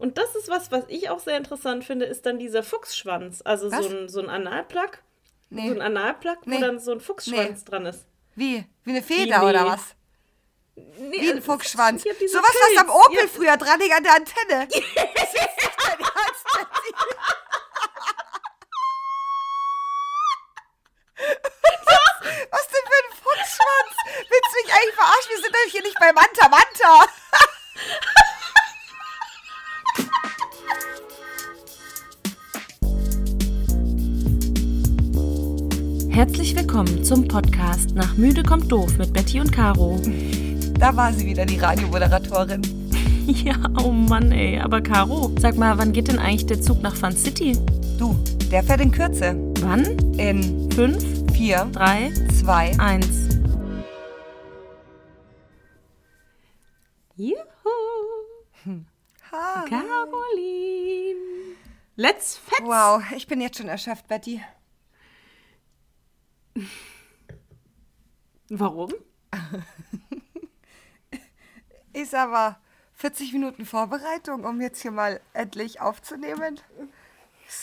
Und das ist was, was ich auch sehr interessant finde, ist dann dieser Fuchsschwanz. Also Was? so ein, so ein Analplug. Nee. So ein Analplug, wo Nee. dann so ein Fuchsschwanz dran ist. Wie? Wie eine Feder Wie, oder nee. was? Nee, Wie ein Fuchsschwanz. Sowas, was am Pilz. Opel Ja. früher dran hing an der Antenne. Das ist nicht. Was, was denn für ein Fuchsschwanz? Willst du mich eigentlich verarschen? Wir sind doch hier nicht bei Manta Manta. Herzlich willkommen zum Podcast Nach Müde kommt doof mit Betty und Caro. Da war sie wieder, die Radiomoderatorin. Ja, oh Mann, ey. Aber Caro, sag mal, wann geht denn eigentlich der Zug nach Fun City? Du, der fährt in Kürze. Wann? In Fünf, vier, drei, zwei, eins. Juhu, ha. Caroline. Let's fetz. Wow, ich bin jetzt schon erschöpft, Betty. Warum? Ist aber 40 Minuten Vorbereitung, um jetzt hier mal endlich aufzunehmen.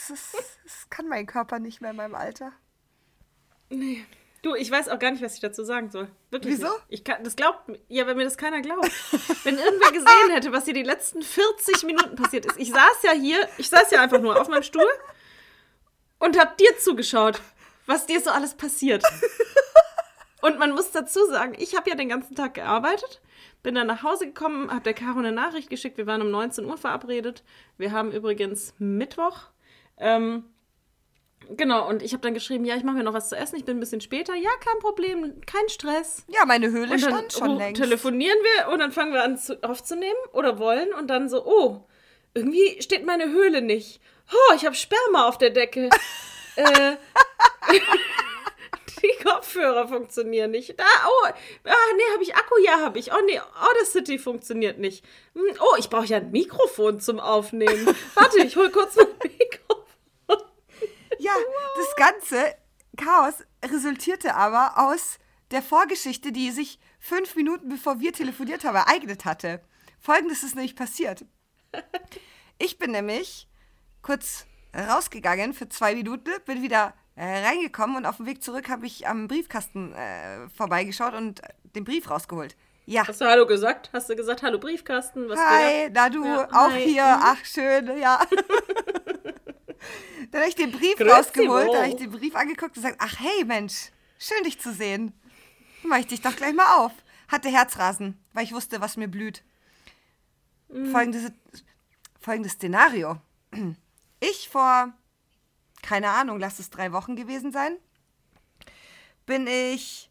Das, kann mein Körper nicht mehr in meinem Alter. Nee. Du, ich weiß auch gar nicht, was ich dazu sagen soll. Wirklich. Wieso? Nicht. Ich kann, das glaubt mir- ja, wenn mir das keiner glaubt. wenn irgendwer gesehen hätte, was hier die letzten 40 Minuten passiert ist. Ich saß ja hier, ich saß ja einfach nur auf meinem Stuhl und hab dir zugeschaut, was dir so alles passiert. Und man muss dazu sagen, ich habe ja den ganzen Tag gearbeitet, bin dann nach Hause gekommen, habe der Caro eine Nachricht geschickt. Wir waren um 19 Uhr verabredet. Wir haben übrigens Mittwoch. Ähm, Genau, und ich habe dann geschrieben, ja, ich mache mir noch was zu essen, ich bin ein bisschen später. Ja, kein Problem, kein Stress. Ja, meine Höhle Und dann stand schon oh, längst. telefonieren wir und dann fangen wir an zu, aufzunehmen oder wollen und dann so, oh, irgendwie steht meine Höhle nicht. Oh, ich habe Sperma auf der Decke. äh, die Kopfhörer funktionieren nicht. Da, oh, ah, nee, habe ich Akku? Ja, habe ich. Oh, nee, Audacity funktioniert nicht. Hm, Oh, ich brauche ja ein Mikrofon zum Aufnehmen. Warte, ich hol kurz mein Mikrofon. Ja, das ganze Chaos resultierte aber aus der Vorgeschichte, die sich fünf Minuten bevor wir telefoniert haben, ereignet hatte. Folgendes ist nämlich passiert. Ich bin nämlich kurz rausgegangen für zwei Minuten, bin wieder äh, reingekommen und auf dem Weg zurück habe ich am Briefkasten äh, vorbeigeschaut und den Brief rausgeholt. Ja. Hast du Hallo gesagt? Hast du gesagt, Hallo Briefkasten? Was Hi, na du, Ja, auch hi. hier, Mhm. ach schön, ja. Dann habe ich den Brief Grüezi rausgeholt, dann habe ich den Brief angeguckt und gesagt, ach hey Mensch, schön dich zu sehen. Mache ich dich doch gleich mal auf. Hatte Herzrasen, weil ich wusste, was mir blüht. Mhm. Folgendes, folgendes Szenario. Ich vor, keine Ahnung, lass es drei Wochen gewesen sein, bin ich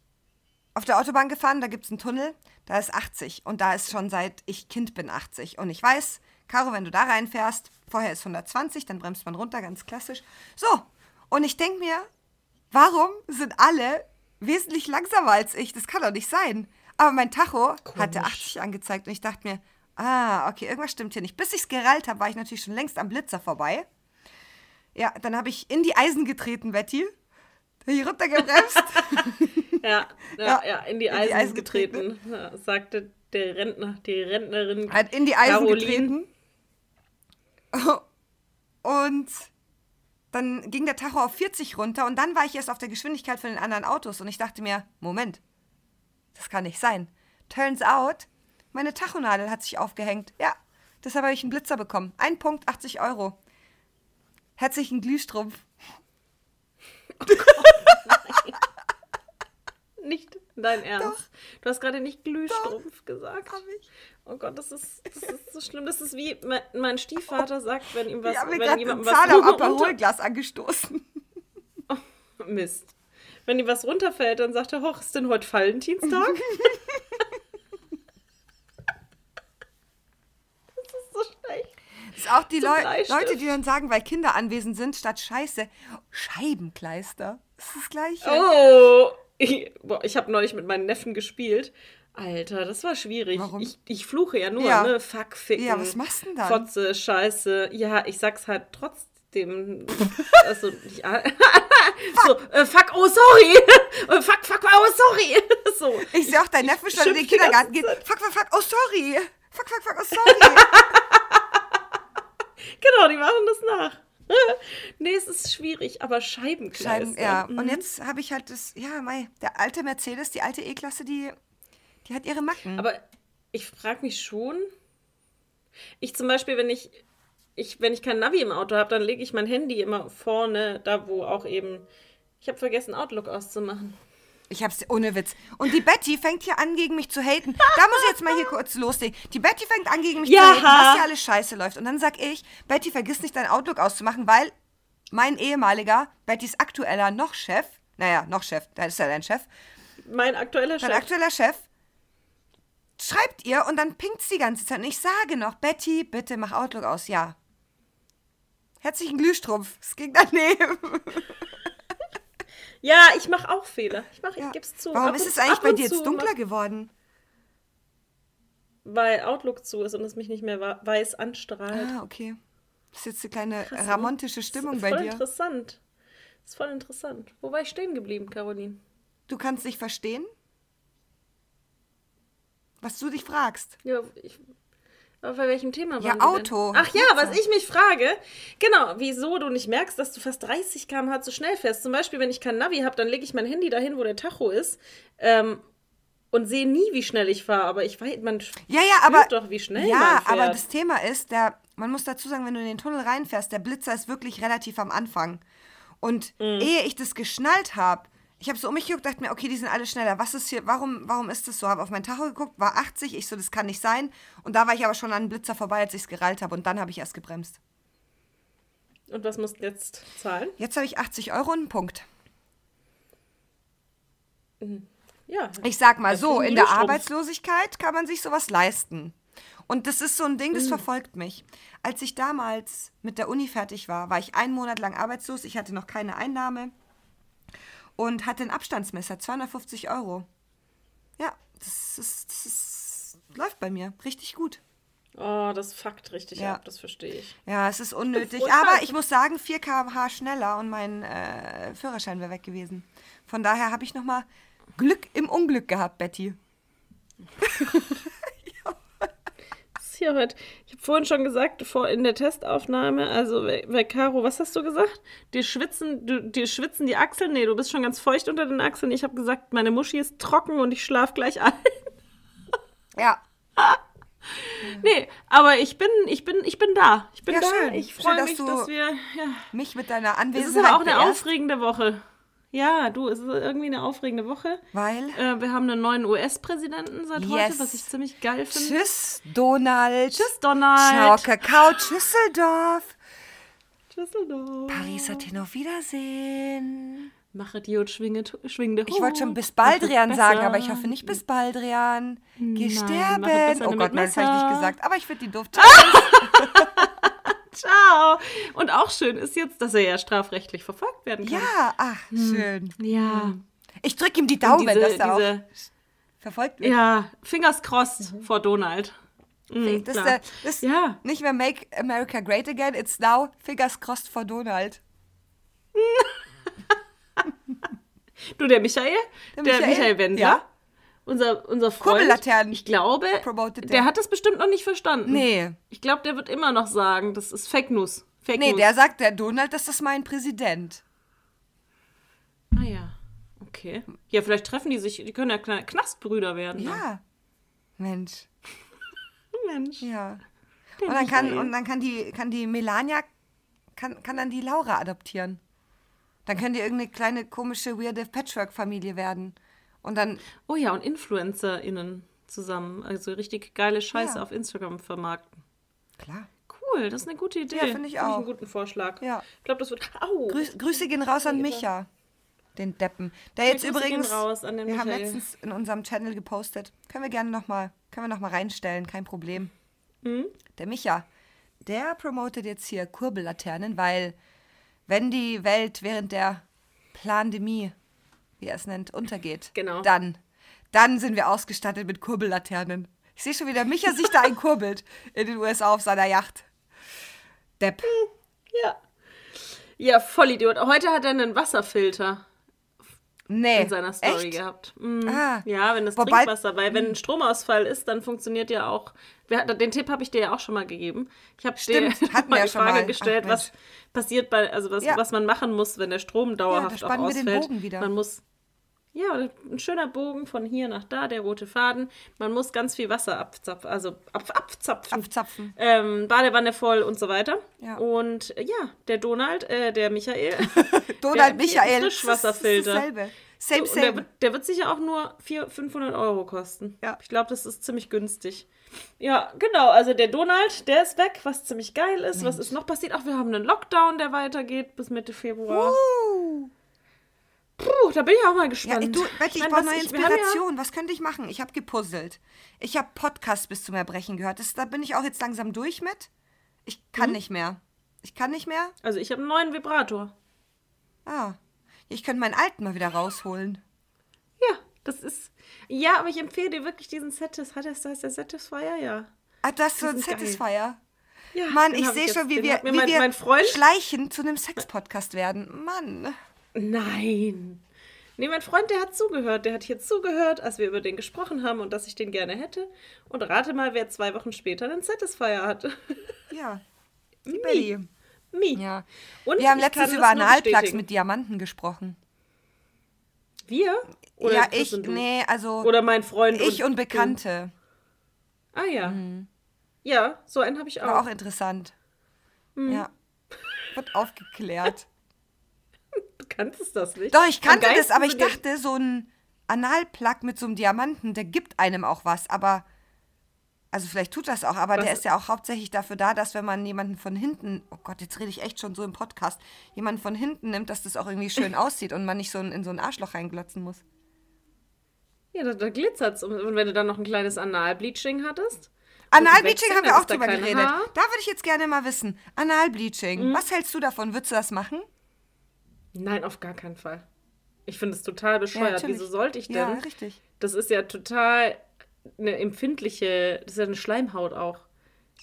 auf der Autobahn gefahren, da gibt es einen Tunnel, da ist 80 und da ist schon seit ich Kind bin 80. Und ich weiß, Caro, wenn du da reinfährst, vorher ist 120, dann bremst man runter, ganz klassisch. So, und ich denke mir, warum sind alle wesentlich langsamer als ich? Das kann doch nicht sein. Aber mein Tacho hatte 80 angezeigt und ich dachte mir, ah, okay, irgendwas stimmt hier nicht. Bis ich es gerallt habe, war ich natürlich schon längst am Blitzer vorbei. Ja, dann habe ich in die Eisen getreten, Betty. Hier runtergebremst. Ja, ja, Ja, ja, in die in die Eisen, Eisen getreten, ja, sagte der Rentner, die Rentnerin. hat in die Eisen Caroline. getreten. Und dann ging der Tacho auf 40 runter und dann war ich erst auf der Geschwindigkeit von den anderen Autos und ich dachte mir, Moment, das kann nicht sein. Turns out, meine Tachonadel hat sich aufgehängt. Ja, deshalb habe ich einen Blitzer bekommen. Ein Punkt, 80 Euro. Herzlichen Glühstrumpf. Nicht dein Ernst. Du hast gerade nicht Glühstrumpf gesagt. Hab ich. Oh Gott, das ist, das ist so schlimm. Das ist wie mein, Stiefvater sagt, wenn ihm was, Ich habe mir gerade ein Zahn am Aperolglas angestoßen. Mist. Wenn ihm was runterfällt, dann sagt er, hoch, ist denn heute Valentinstag? das ist so schlecht. Das ist auch die Leu Bleistift. Leute, die dann sagen, weil Kinder anwesend sind, statt Scheiße, Scheibenkleister. Das ist das Gleiche. Oh, ich, boah, ich habe neulich mit meinen Neffen gespielt. Alter, das war schwierig. Warum? Ich, ich fluche ja nur, Ja. ne? Fuck, ficken. Ja, was machst du denn dann? Fotze, Scheiße. Ja, ich sag's halt trotzdem. also, nicht, so, äh, fuck, oh, sorry. Äh, fuck, fuck, oh, sorry. so. Ich sehe auch dein Neffe schon in den Kindergarten geht. Zeit. Fuck, fuck, fuck, oh sorry. Fuck, fuck, fuck, oh sorry. Genau, die machen das nach. nee, es ist schwierig, aber Scheibenkleister. Scheiben, ja. Mhm. Und jetzt habe ich halt das, ja, mei, der alte Mercedes, die alte E-Klasse, die, die hat ihre Macken. Aber ich frage mich schon. Ich zum Beispiel, wenn ich, ich wenn ich kein Navi im Auto habe, dann lege ich mein Handy immer vorne, da wo auch eben. Ich habe vergessen, Outlook auszumachen. Ich hab's ohne Witz. Und die Betty fängt hier an, gegen mich zu haten. Da muss ich jetzt mal hier kurz loslegen. Die Betty fängt an, gegen mich Ja. zu haten, was hier alles scheiße läuft. Und dann sag ich, Betty, vergiss nicht, dein Outlook auszumachen, weil mein ehemaliger, Bettys aktueller noch Chef, naja, noch Chef, da ist ja dein Chef, Mein aktueller Chef. aktueller Chef, schreibt ihr und dann pinkt's die ganze Zeit. Und ich sage noch, Betty, bitte mach Outlook aus. Ja. Herzlichen Glühstrumpf. Es ging daneben. Ja, ich mache auch Fehler. Ich mache, Ja. ich geb's zu. Warum Ab ist es eigentlich bei dir jetzt dunkler geworden? Weil Outlook zu ist und es mich nicht mehr weiß anstrahlt. Ah, okay. Das ist jetzt eine kleine Krass, ne? ramontische Stimmung ist bei voll dir. interessant. Ist voll interessant. Wo war ich stehen geblieben, Caroline? Du kannst dich verstehen? Was du dich fragst. Ja, ich, bei welchem Thema Ja, waren wir Auto. Denn? Ach ja, was ich mich frage, genau, wieso du nicht merkst, dass du fast 30 km/h zu schnell fährst. Zum Beispiel, wenn ich kein Navi habe, dann lege ich mein Handy dahin, wo der Tacho ist ähm, und sehe nie, wie schnell ich fahre. Aber ich weiß, man Ja, ja, aber. doch, wie schnell ja, man fährt. aber das Thema ist, der, man muss dazu sagen, wenn du in den Tunnel reinfährst, der Blitzer ist wirklich relativ am Anfang. Und Mhm. ehe ich das geschnallt habe, ich habe so um mich geguckt, dachte mir, okay, die sind alle schneller. Was ist hier, warum, warum ist das so? Habe auf mein Tacho geguckt, war 80, ich so, das kann nicht sein. Und da war ich aber schon an den Blitzer vorbei, als ich es gerallt habe. Und dann habe ich erst gebremst. Und was musst du jetzt zahlen? Jetzt habe ich 80 Euro und einen Punkt. Ja. Ich sag mal so, in der Glühstrumpf. Arbeitslosigkeit kann man sich sowas leisten. Und das ist so ein Ding, Mhm. das verfolgt mich. Als ich damals mit der Uni fertig war, war ich einen Monat lang arbeitslos. Ich hatte noch keine Einnahme und hatte ein Abstandsmesser, 250 Euro. Ja, das, ist, das ist, läuft bei mir richtig gut. Oh, das fuckt richtig Ja. ab, das verstehe ich. Ja, es ist unnötig. Aber ich muss sagen, 4 km/h schneller und mein äh, Führerschein wäre weg gewesen. Von daher habe ich nochmal Glück im Unglück gehabt, Betty. Hier heute. Ich habe vorhin schon gesagt, vor in der Testaufnahme, also bei Caro, was hast du gesagt? Dir schwitzen, du, dir schwitzen die Achseln? Nee, du bist schon ganz feucht unter den Achseln. Ich habe gesagt, meine Muschi ist trocken und ich schlaf gleich ein. Ja, nee, aber ich bin, ich bin, ich bin da. Ich bin Ja, da. schön. Ich freue mich, dass wir. Ja. mich mit deiner Es Anwesenheit ist aber auch eine aufregende Woche. Ja, du, es ist irgendwie eine aufregende Woche. Weil, Äh, wir haben einen neuen US-Präsidenten seit heute, Yes. was ich ziemlich geil finde. tschüss, Donald. Tschüss, Donald. Ciao, Kakao, Tschüsseldorf. Tschüss, Donald. Paris hat hier auf Wiedersehen. Machet Jod, schwinge, schwingende Ich wollte schon bis Baldrian sagen, aber ich hoffe nicht bis Baldrian. Geh sterben. Oh Gott, nein, das habe ich nicht gesagt. Aber ich finde die doof. Ciao. Und auch schön ist jetzt, dass er ja strafrechtlich verfolgt werden kann. Ja, ach, schön. Ja. Ich drücke ihm die Daumen, diese, dass er auch diese, verfolgt wird. ja, Fingers crossed vor Donald. Mhm, Das ist, klar. der, das ist Ja. nicht mehr Make America Great Again, it's now Fingers crossed for Donald. Du, der Michael, der, Der Michael, Michael, Wendler, ja. Unser, unser Freund, Kurbellaternen ich glaube, der hat das bestimmt noch nicht verstanden. Nee. Ich glaube, der wird immer noch sagen, das ist Fake News. Fake Nee, News. der sagt, der Donald, das ist mein Präsident. Ah ja, okay. Ja, vielleicht treffen die sich, die können ja Knastbrüder werden. ne? Ja. Mensch. Mensch. Ja. Und dann kann, und dann kann die, kann die Melania, kann, kann dann die Laura adoptieren. Dann können die irgendeine kleine, komische, weirde Patchwork-Familie werden. Und dann, Oh ja, und InfluencerInnen zusammen. Also richtig geile Scheiße Ja. auf Instagram vermarkten. klar. Cool, das ist eine gute Idee. Ja, finde ich auch. einen guten Vorschlag. Ja. Ich glaube, das wird. Au! Grüß, Grüße gehen raus an Micha, den Deppen. Der jetzt Grüße gehen übrigens, raus an den wir haben Michael. letztens in unserem Channel gepostet. Können wir gerne nochmal, können wir noch mal reinstellen, kein Problem. Mhm. Der Micha, der promotet jetzt hier Kurbellaternen, weil wenn die Welt während der Plandemie, wie er es nennt, untergeht, Genau. dann, dann sind wir ausgestattet mit Kurbellaternen. Ich sehe schon wieder, Micha sich da einkurbelt in den USA auf seiner Yacht. Depp. Ja. Ja, voll Idiot. Heute hat er einen Wasserfilter Nee. in seiner Story Echt? gehabt. Mhm. Ah. Ja, wenn das Wobei- Trinkwasser, weil wenn ein Stromausfall ist, dann funktioniert ja auch Wir, den Tipp habe ich dir ja auch schon mal gegeben. Ich habe dir mal ja die Frage mal. gestellt, Ach, was passiert bei, also was, Ja. was man machen muss, wenn der Strom dauerhaft auch spannen wir den ausfällt. Bogen wieder. Man muss, ja, ein schöner Bogen von hier nach da, der rote Faden. Man muss ganz viel Wasser abzapfen, also ab, abzapfen. Abzapfen. Ähm, Badewanne voll und so weiter. Ja. Und äh, ja, der Donald, äh, der Michael, Donald empfiehlt Michael. Frischwasserfilter. Das ist dasselbe. Same, der, same. wird, der wird sicher auch nur 400, 500 Euro kosten. Ja. Ich glaube, das ist ziemlich günstig. Ja, genau. Also der Donald, der ist weg, was ziemlich geil ist. Was ist noch passiert? Ach, wir haben einen Lockdown, der weitergeht bis Mitte Februar. Uh. Puh, da bin ich auch mal Ja, gespannt. ich, du, Betty, ich meine, brauche neue ich- Inspiration. Was könnte ich machen? Ich habe gepuzzelt. Ich habe Podcast bis zum Erbrechen gehört. Das, da bin ich auch jetzt langsam durch mit. Ich kann nicht mehr. Ich kann nicht mehr. Ja, also ich habe einen neuen Vibrator. Ah. Ich könnte meinen alten mal wieder rausholen. Ja, das ist. Ja, aber ich empfehle dir wirklich diesen Satis. Hat das, heißt der Satisfyer? Ja. Ah, das ist so ein. Satisfier. ja Mann, ich sehe schon, wie wir, hat wie mein, wir mein Freund. schleichend zu einem Sex-Podcast werden. Mann. Nein. Nee, mein Freund, der hat zugehört. Der hat hier zugehört, als wir über den gesprochen haben und dass ich den gerne hätte. Und rate mal, wer zwei Wochen später einen Satisfier hatte. Ja. Die Mi. Mi. Ja. Und Wir haben letztens über Analplugs mit Diamanten gesprochen. Wir? Oder ja, ich, und du? nee, also Oder mein Freund ich und du? Bekannte. Ah ja. Ja, so einen habe ich War auch. auch interessant. Hm. Ja. Wird aufgeklärt. Du kanntest das nicht. Doch, ich kannte das, aber ich dachte, so ein Analplug mit so einem Diamanten, der gibt einem auch was, aber. Also vielleicht tut das auch, aber Was- der ist ja auch hauptsächlich dafür da, dass wenn man jemanden von hinten, oh Gott, jetzt rede ich echt schon so im Podcast, jemanden von hinten nimmt, dass das auch irgendwie schön aussieht und man nicht so in, so ein Arschloch reinglotzen muss. Ja, da, da glitzert's. Und wenn du dann noch ein kleines Analbleaching hattest. Analbleaching haben wir auch drüber geredet. Haar. Da würde ich jetzt gerne mal wissen. Analbleaching, Mhm. was hältst du davon? Würdest du das machen? Nein, auf gar keinen Fall. Ich finde es total bescheuert. natürlich. Wieso sollte ich denn? Ja, richtig. Das ist ja total eine empfindliche, das ist ja eine Schleimhaut auch.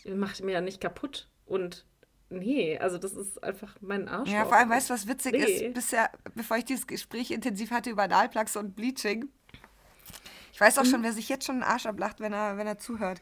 Macht mir ja nicht kaputt. Und nee, also das ist einfach mein Arsch. Ja, vor allem, weißt du, was witzig Nee. ist? Bisher, bevor ich dieses Gespräch intensiv hatte über Analplugs und Bleaching, ich weiß auch schon, wer sich jetzt schon einen Arsch ablacht, wenn er, wenn er zuhört.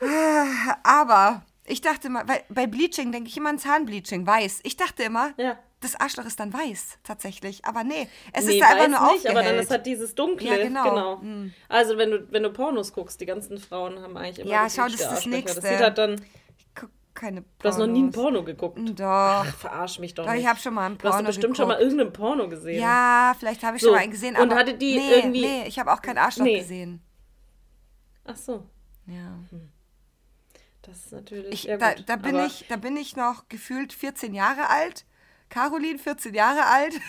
Aber ich dachte mal, weil bei Bleaching denke ich immer an Zahnbleaching, weiß. Ich dachte immer, Ja. Das Arschloch ist dann weiß, tatsächlich. Aber nee, es nee, ist da einfach nur nicht, aber dann ist halt dieses Dunkle. Ja, genau. Also wenn du, wenn du Pornos guckst, die ganzen Frauen haben eigentlich immer Ja, schau, das ist das. Nächste. Das sieht halt dann, Ich guck keine du hast noch nie ein Pornos. Porno geguckt. Doch. Ach, verarsch mich doch Doch, nicht. ich habe schon mal ein Du hast Porno bestimmt schon mal geguckt. irgendein Porno gesehen. Ja, vielleicht habe ich So, schon mal einen gesehen, und hatte die nee, irgendwie- nee, ich habe auch kein Arschloch Nee. gesehen. Ach so, Ja. das ist natürlich. Ich, da, da, bin aber ich, da bin ich noch gefühlt 14 Jahre alt. Caroline, 14 Jahre alt,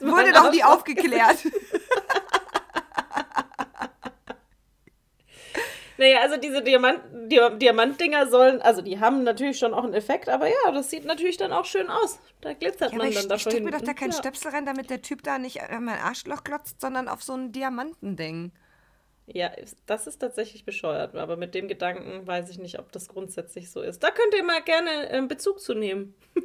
wurde noch nie aufgeklärt. Naja, also diese Diamant, Dia- Diamantdinger sollen, also die haben natürlich schon auch einen Effekt, aber ja, das sieht natürlich dann auch schön aus. Da glitzert Ja, man ich, dann da ich mir doch da keinen ja. Stöpsel rein, damit der Typ da nicht an mein Arschloch glotzt, sondern auf so ein Diamantending. Ja, das ist tatsächlich bescheuert, aber mit dem Gedanken weiß ich nicht, ob das grundsätzlich so ist. Da könnt ihr mal gerne ähm, Bezug zu nehmen.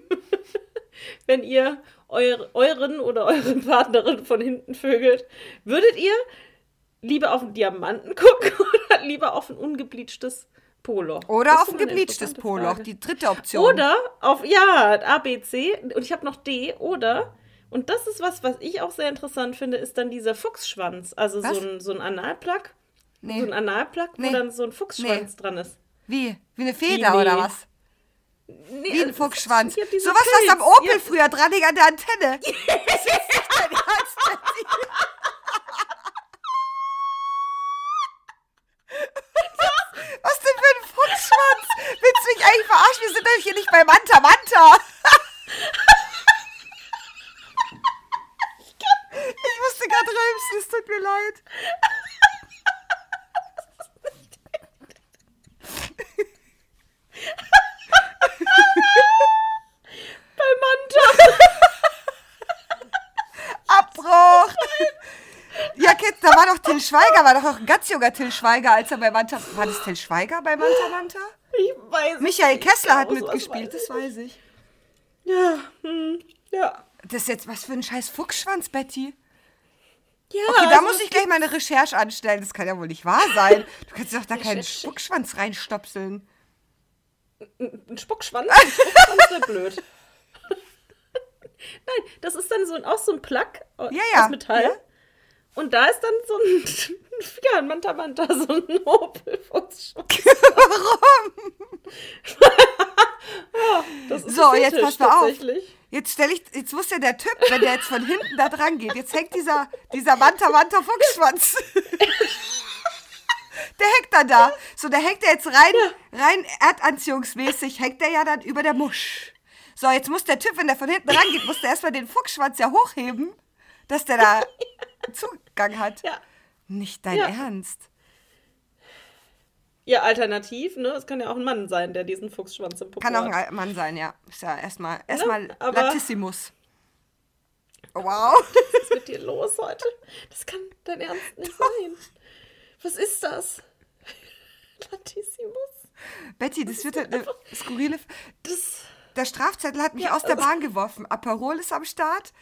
Wenn ihr eur, euren oder euren Partnerin von hinten vögelt, würdet ihr lieber auf einen Diamanten gucken oder lieber auf ein ungebleachtes Poloch? Oder auf ein gebleachtes Poloch, die dritte Option. Oder auf, ja, A, B, C. Und ich habe noch D. Oder, und das ist was, was ich auch sehr interessant finde, ist dann dieser Fuchsschwanz. Also Was? so ein, so ein Analplug. Nee. So ein Analplug, wo Nee. dann so ein Fuchsschwanz dran ist. Wie? Wie eine Feder nee. oder was? Nee, Wie ein Fuchsschwanz. hier diese Sowas, was am Pilz. Opel Ja, früher dran hing an der Antenne. Das ist nicht dein Ernst. Was denn für ein Fuchsschwanz? Willst du mich eigentlich verarschen? Wir sind doch hier nicht bei Manta Manta. Ich musste gerade rülpsen, es tut mir leid. Bei Manta. Abbruch! Ja, Kids, da war doch Till Schweiger, war doch auch ein ganz junger Till Schweiger, als er bei Manta. War das Till Schweiger bei Manta Manta? Ich weiß Michael nicht. Kessler hat was mitgespielt, das weiß ich. ich. Ja, hm, ja. Das ist jetzt was für ein scheiß Fuchsschwanz, Betty. Ja, Okay, da also muss ich gleich mal eine Recherche anstellen. Das kann ja wohl nicht wahr sein. Du kannst doch da keinen. Spuckschwanz reinstopseln. Ein Spuckschwanz? Ein Spuckschwanz wäre blöd. Nein, das ist dann so ein, auch so ein Plug aus Ja, ja, Metall. ja. Und da ist dann so ein, ja, ein Manta Manta, so ein Hobelfuchsschwanz. Warum? ja, das ist So, jetzt pass mal auf. Jetzt stelle ich, jetzt muss ja der Typ, wenn der jetzt von hinten da dran geht, jetzt hängt dieser, dieser Manta Manta Fuchsschwanz. Der hängt dann da. So, der hängt er jetzt rein, rein erdanziehungsmäßig, hängt der ja dann über der Musch. So, jetzt muss der Typ, wenn der von hinten rangeht, muss der erstmal den Fuchsschwanz ja hochheben, dass der da Zugang hat. Ja. Nicht dein Ja. Ernst. Ja, alternativ, ne? Es kann ja auch ein Mann sein, der diesen Fuchsschwanz im Popo Kann auch hat. ein Mann sein, ja. Ist ja erstmal, erstmal aber- Latissimus. Wow. Was ist mit dir los heute? Das kann dein Ernst nicht sein. Was ist das? Latissimus? Betty, das wird halt eine skurrile. Das. Der Strafzettel hat mich Ja, aus der also- Bahn geworfen. Aperol ist am Start.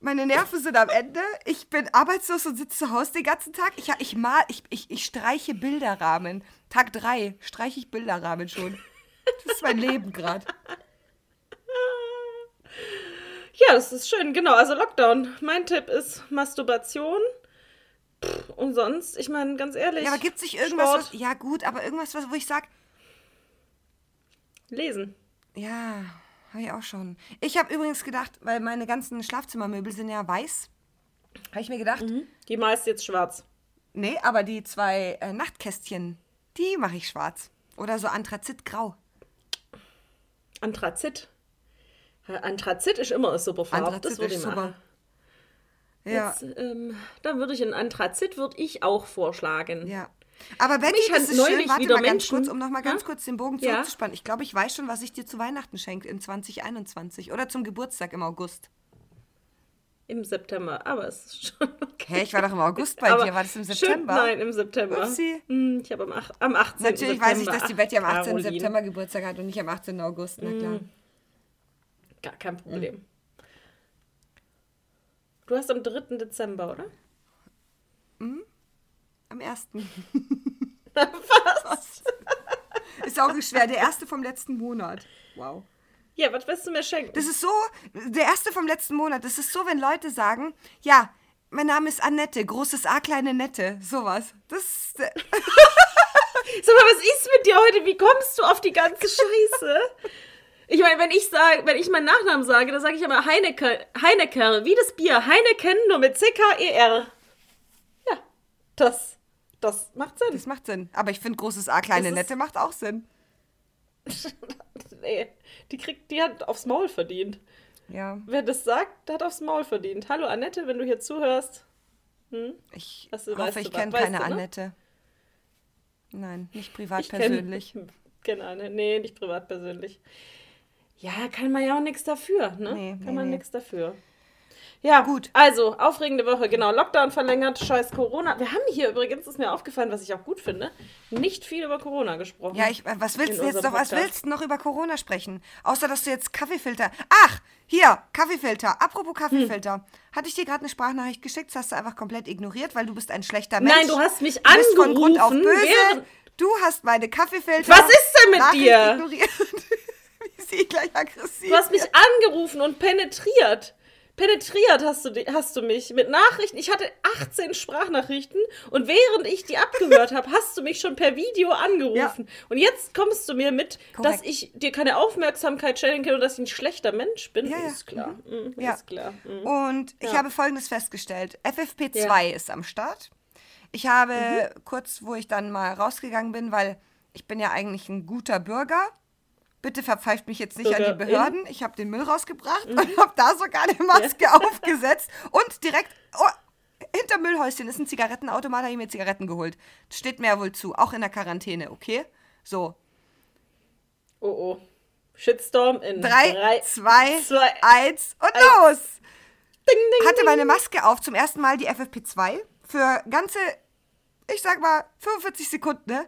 Meine Nerven sind am Ende. Ich bin arbeitslos und sitze zu Hause den ganzen Tag. Ich, ich, mal, ich, ich, ich streiche Bilderrahmen. Tag drei streiche ich Bilderrahmen schon. Das ist mein Leben gerade. Ja, das ist schön, genau. Also Lockdown. Mein Tipp ist Masturbation. Pff, Und sonst, ich meine, ganz ehrlich. Ja, aber gibt es nicht irgendwas, Sport, was, ja gut, aber irgendwas, was, wo ich sage, Lesen. ja, habe ich auch schon. Ich habe übrigens gedacht, weil meine ganzen Schlafzimmermöbel sind ja weiß, habe ich mir gedacht, Die meist jetzt schwarz. nee, aber die zwei äh, Nachtkästchen, die mache ich schwarz. Oder so Anthrazitgrau. Anthrazit. Anthrazit ist immer eine super Farbe. Anthrazit das würde ich super. machen. Ja, Jetzt, ähm, dann würde ich in Anthrazit würde ich auch vorschlagen. ja. Aber Betty, Mich das ist neulich schön. Warte wieder mal ganz Menschen- kurz, um noch mal ganz Ha? kurz den Bogen Ja. zurückzuspannen. Ich glaube, ich weiß schon, was ich dir zu Weihnachten schenke in 2021 oder zum Geburtstag im August. Im September, aber es ist schon okay. Hä, ich war doch im August bei Aber dir. War das im schön- September? nein, im September. Upsi. Hm, Ich habe am, am 18. Natürlich September. weiß ich, dass die Betty am 18. Caroline. September Geburtstag hat und nicht am 18. August. Na klar. Gar kein Problem. Du hast am 3. Dezember, oder? Am 1. Was? Ist auch schwer. Der erste vom letzten Monat. Wow. Ja, was willst du mir schenken? Das ist so, der erste vom letzten Monat. Das ist so, wenn Leute sagen, ja, mein Name ist Annette, großes A, kleine Nette. Sowas. Das ist, Sag mal, was ist mit dir heute? Wie kommst du auf die ganze Scheiße? Ich meine, wenn ich sage, wenn ich meinen Nachnamen sage, dann sage ich immer Heineke, Heineker, wie das Bier. Heineken, nur mit C-K-E-R. Ja, das, das macht Sinn. das macht Sinn. Aber ich finde, großes A, kleine Nette macht auch Sinn. nee, die kriegt, die hat aufs Maul verdient. Ja, Wer das sagt, der hat aufs Maul verdient. Hallo Annette, wenn du hier zuhörst. ich Das hoffe, ich kenne keine du, ne? Annette. Nein, nicht privat Ich kenn- persönlich. Kenn eine. Nee, nicht privat persönlich. Ja, kann man ja auch nichts dafür, ne? Nee, kann nee, man nee. nichts dafür. Ja, Gut. Also, aufregende Woche, genau. Lockdown verlängert, scheiß Corona. Wir haben hier übrigens, ist mir aufgefallen, was ich auch gut finde, nicht viel über Corona gesprochen. Ja, ich, was willst du jetzt noch, was willst du noch über Corona sprechen? Außer, dass du jetzt Kaffeefilter. Ach, hier, Kaffeefilter. Apropos Kaffeefilter. Hm. Hatte ich dir gerade eine Sprachnachricht geschickt? Das hast du einfach komplett ignoriert, weil du bist ein schlechter Mensch. Nein, du hast mich Du bist von Grund auf angerufen, böse. Du hast meine Kaffeefilter. Was ist denn mit dir? Ignoriert. Sie gleich aggressiv. Du hast mich angerufen und penetriert. Penetriert hast du, hast du mich mit Nachrichten. Ich hatte 18 Sprachnachrichten und während ich die abgehört habe, hast du mich schon per Video angerufen. Und jetzt kommst du mir mit, dass Korrekt. ich dir keine Aufmerksamkeit schenken kann und dass ich ein schlechter Mensch bin. Ja, ja. Ist klar. Mhm. Ja. Ist klar. Mhm. Und ich Ja. habe Folgendes festgestellt. FFP2 ist am Start. Ich habe Mhm. kurz, wo ich dann mal rausgegangen bin, weil ich bin ja eigentlich ein guter Bürger. Bitte verpfeift mich jetzt nicht an die. Behörden. Ich habe den Müll rausgebracht Mhm. und habe da sogar eine Maske aufgesetzt und direkt oh, hinter Müllhäuschen ist ein Zigarettenautomat, habe ich mir Zigaretten geholt. Das steht mir ja wohl zu, auch in der Quarantäne, okay? So, Oh oh. Shitstorm in drei, drei zwei, zwei, eins und eins. los! Ding, ding, hatte meine Maske auf, zum ersten Mal die FFP2 für ganze, ich sag mal, 45 Sekunden. Ne?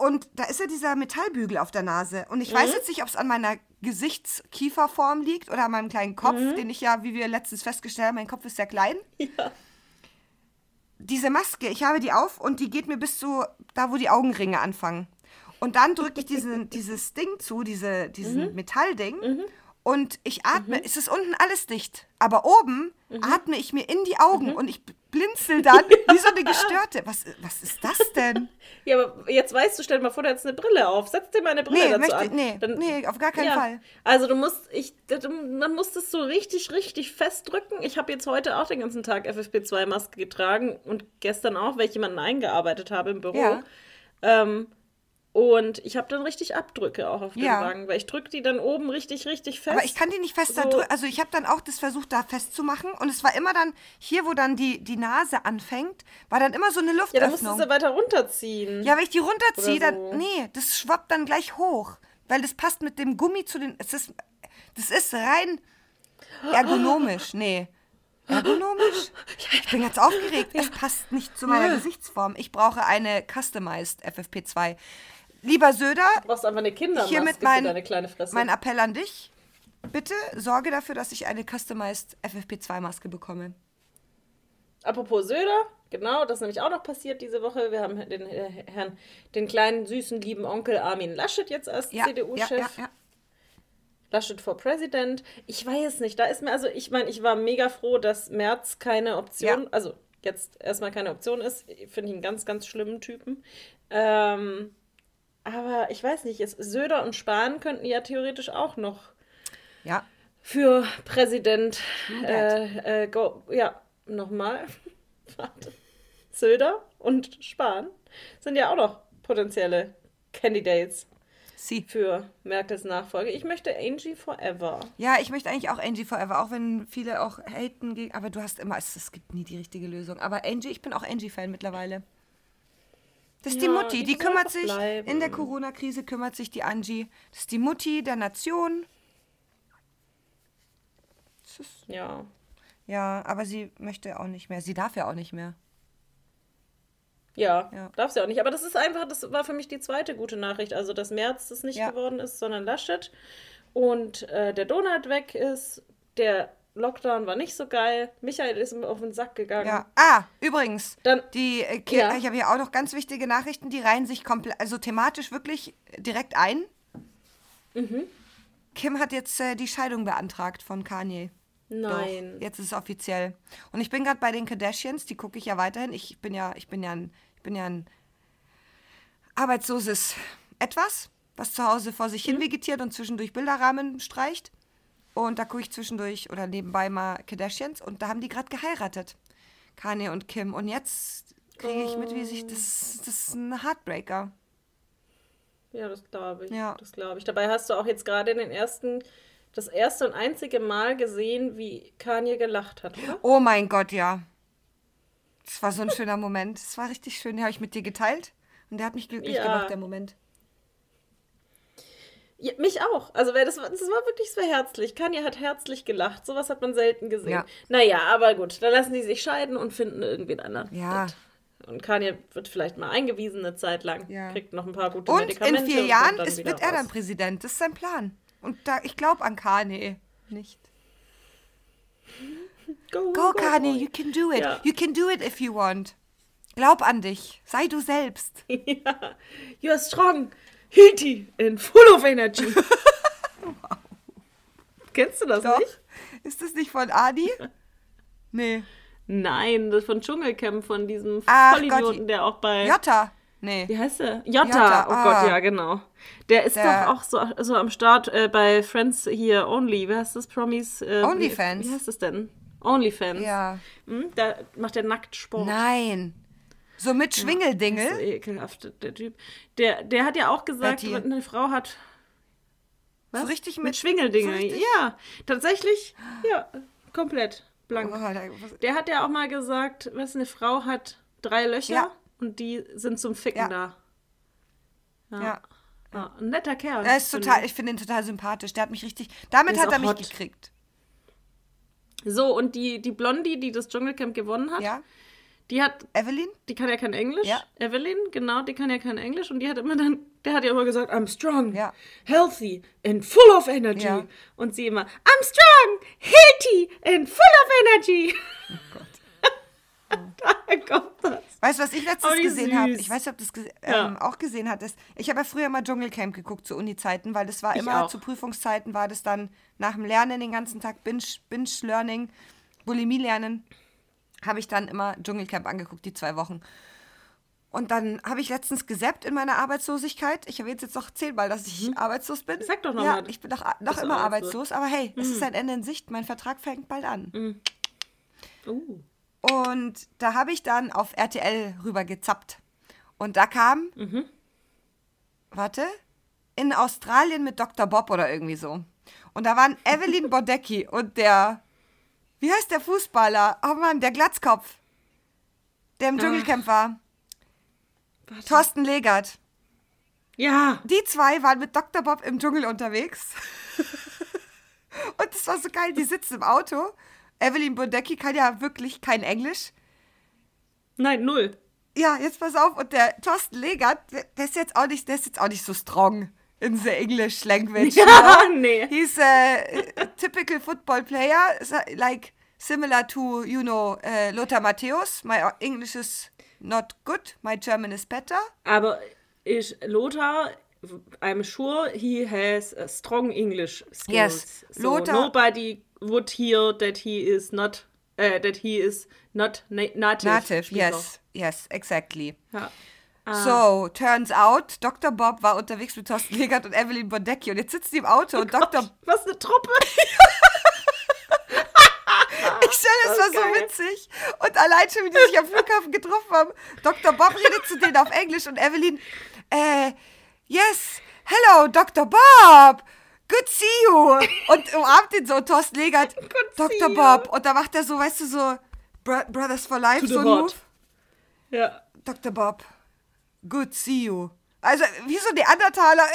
Und da ist ja dieser Metallbügel auf der Nase. Und ich Mhm. weiß jetzt nicht, ob es an meiner Gesichtskieferform liegt oder an meinem kleinen Kopf, Mhm. den ich ja, wie wir letztens festgestellt haben, mein Kopf ist sehr klein. Ja. diese Maske, ich habe die auf und die geht mir bis zu da, wo die Augenringe anfangen. Und dann drücke ich diesen, dieses Ding zu, diese, diesen Metallding. Und ich atme, es ist unten alles dicht. Aber oben atme ich mir in die Augen und ich blinzel dann wie so eine Gestörte. Was, was ist das denn? Ja, aber jetzt weißt du, stell dir mal vor, du hättest eine Brille auf. Setz dir mal eine Brille Nee, dazu möchte, an. nee, Dann- nee, auf gar keinen ja. Fall. Also du musst, ich, man muss das so richtig, richtig festdrücken. Ich habe jetzt heute auch den ganzen Tag FFP2-Maske getragen und gestern auch, weil ich jemanden eingearbeitet habe im Büro. Ja. Ähm, und ich habe dann richtig Abdrücke auch auf den Ja. Wangen, weil ich drücke die dann oben richtig, richtig fest. Aber ich kann die nicht fest da So. drücken. Also ich habe dann auch das versucht, da festzumachen. Und es war immer dann, hier, wo dann die, die Nase anfängt, war dann immer so eine ja, dann musst du weiter runterziehen. Ja, wenn ich die runterziehe, Oder dann. so. Nee, das schwappt dann gleich hoch. Weil das passt mit dem Gummi zu den. Es ist, das ist rein ergonomisch. Nee. Ergonomisch? Ich bin ganz aufgeregt. Es passt nicht zu meiner Gesichtsform. Ich brauche eine Customized FFP2. Lieber Söder, Du brauchst einfach eine Kindermaske hiermit mein, deine kleine Fresse. mein Appell an dich. Bitte sorge dafür, dass ich eine Customized FFP2-Maske bekomme. Apropos Söder, genau, das ist nämlich auch noch passiert diese Woche. Wir haben den äh, Herrn, den kleinen, süßen, lieben Onkel Armin Laschet jetzt als Ja, CDU-Chef. ja, ja. Laschet for President. Ich weiß nicht, da ist mir, also ich meine, ich war mega froh, dass Merz keine Option, also jetzt erstmal keine Option ist. Ich finde ihn einen ganz, ganz schlimmen Typen. Ähm, aber ich weiß nicht, es, Söder und Spahn könnten ja theoretisch auch noch Ja. für Präsident. Äh, äh, go, ja, nochmal. Warte. Söder und Spahn sind ja auch noch potenzielle Candidates Sie. für Merkels Nachfolge. Ich möchte Angie Forever. Ja, ich möchte eigentlich auch Angie Forever, auch wenn viele auch haten. gegen- Aber du hast immer, es, es gibt nie die richtige Lösung. Aber Angie, ich bin auch Angie-Fan mittlerweile. Das ist die Ja, Mutti, die die, soll kümmert sich, bleiben. in der Corona-Krise kümmert sich die Angie. Das ist die Mutti der Nation. Ist, Ja. ja, aber sie möchte auch nicht mehr. Sie darf ja auch nicht mehr. Ja, Ja. darf sie auch nicht. Aber das ist einfach, das war für mich die zweite gute Nachricht. Also, dass Merz das nicht Ja. geworden ist, sondern Laschet. Und äh, der Donald weg ist. Der Lockdown war nicht so geil. Michael ist mir auf den Sack gegangen. Ja. Ah, übrigens, Dann- die, äh, Ja. ich habe hier auch noch ganz wichtige Nachrichten, die reihen sich komplett, also thematisch wirklich direkt ein. Mhm. Kim hat jetzt äh, die Scheidung beantragt von Kanye. Nein. Doch, jetzt ist es offiziell. Und ich bin gerade bei den Kardashians, die gucke ich ja weiterhin. Ich bin ja, ich bin ja ein, ich bin ja ein arbeitsloses Etwas, was zu Hause vor sich hin Mhm. vegetiert und zwischendurch Bilderrahmen streicht. Und da gucke ich zwischendurch oder nebenbei mal Kardashians und da haben die gerade geheiratet. Kanye und Kim. Und jetzt kriege ich mit, wie sich das, das ist ein Heartbreaker. Ja, das glaube ich. Ja. Das glaube ich. Dabei hast du auch jetzt gerade den ersten, das erste und einzige Mal gesehen, wie Kanye gelacht hat, oder? Oh mein Gott, ja. Das war so ein schöner Moment. Das war richtig schön. Den habe ich mit dir geteilt. Und der hat mich glücklich Ja. gemacht, der Moment. Ja, mich auch. Also das, war- das war wirklich so herzlich. Kanye hat herzlich gelacht. Sowas hat man selten gesehen. Ja. Naja, aber gut. Dann lassen die sich scheiden und finden irgendwie einen anderen. Ja. Und Kanye wird vielleicht mal eingewiesen eine Zeit lang. Ja. Kriegt noch ein paar gute Und Medikamente. in vier und Jahren dann ist, wird er dann. Präsident. Das ist sein Plan. Und da, ich glaube an Kanye nicht. Go, Go, Kanye, boy. you can do it. Ja. You can do it if you want. Glaub an dich. Sei du selbst. ja. You are strong, healthy and full of energy. Kennst du das Doch. nicht? Ist das nicht von Adi? Nee. Nein, das von Dschungelcamp, von diesem Ach Vollidioten, Gott, der auch bei. Jota? Nee. Wie heißt der? Jota. Jota, Oh ah. Gott, ja, genau. Der ist Der- doch auch so, so am Start äh, bei Friends hier Only. Wie heißt das? Promis? Äh, Onlyfans. Wie, wie heißt das denn? Onlyfans. Ja. Hm? Da macht der nackt Sport. Nein. So mit So Schwingeldingel? ekelhaft, der Typ. Der, der hat ja auch gesagt, Betty. eine Frau hat. So richtig Mit mit. Schwingeldinge. so ja, tatsächlich. Ja, komplett blank. Oh, was- Der hat ja auch mal gesagt, was eine Frau hat drei Löcher Ja. und die sind zum Ficken Ja. da. ja. Ja, ein netter Kerl. Er ist total, ich. finde ihn total sympathisch. Der hat mich richtig. Damit hat er mich hot. gekriegt. So, und die, die Blondie, die das Dschungelcamp gewonnen hat, Ja? Die hat, Evelyn? die kann ja kein Englisch. Ja. Evelyn, genau, die kann ja kein Englisch und die hat immer dann, der hat ja immer gesagt, I'm strong, Ja. healthy and full of energy. Ja. Und sie immer, I'm strong, healthy and full of energy. Daher kommt das. Weißt du, was ich letztens Oh, gesehen habe? Ich weiß nicht, ob du das gese- Ja. ähm, auch gesehen hattest. Ich habe ja früher immer Dschungelcamp geguckt zu Uni-Zeiten, weil das war Ich immer auch. zu Prüfungszeiten, war das dann nach dem Lernen den ganzen Tag Binge- Binge-Learning, Bulimie-Lernen, habe ich dann immer Dschungelcamp angeguckt, die zwei Wochen. Und dann habe ich letztens gesappt in meiner Arbeitslosigkeit. Ich habe jetzt jetzt noch zehnmal, dass ich arbeitslos bin. Mhm. Sag doch noch Ja, ich bin noch, noch immer arbeitslos. aber hey, es ist ein Ende in Sicht. Mein Vertrag fängt bald an. Uh. Und da habe ich dann auf RTL rüber gezappt. Und da kam, warte, in Australien mit Dr. Bob oder irgendwie so. Und da waren Evelyn Bodecki und der, wie heißt der Fußballer? Oh Mann, der Glatzkopf, der im Dschungelcamp war. Warte. Thorsten Legert. Ja. Die zwei waren mit Dr. Bob im Dschungel unterwegs. Und es war so geil, die sitzen im Auto. Evelyn Bodecki kann ja wirklich kein Englisch. Nein, null. Ja, jetzt pass auf. Und der Thorsten Legert, der, der ist jetzt auch nicht, der ist jetzt auch nicht so strong in the English language. Ja, you know? nee. He's a, typical football player, like similar to, you know, uh, Lothar Matthäus. My English is not good, my German is better. Aber ich, Lothar, I'm sure he has a strong English skills. Yes. So Lothar- nobody would hear that he is not, uh, that he is not na native. Native, Speaker. yes, yes, exactly. Ja. So, turns out, Dr. Bob war unterwegs mit Thorsten Legert und Evelyn Bodecki und jetzt sitzen die im Auto und Dr. Was eine Truppe. Ich stelle, es Das war ist so geil. witzig. Und allein schon, wie die sich am Flughafen getroffen haben. Dr. Bob redet zu denen auf Englisch und Evelyn, äh, yes, hello, Dr. Bob. Good see you. Und umarmt ihn so, Thorsten Legert, Dr. Bob. Und da macht er so, weißt du, so Bro Brothers for Life, To so ein. Move. Ja. Dr. Bob, good see you. Also, wie so Neandertaler.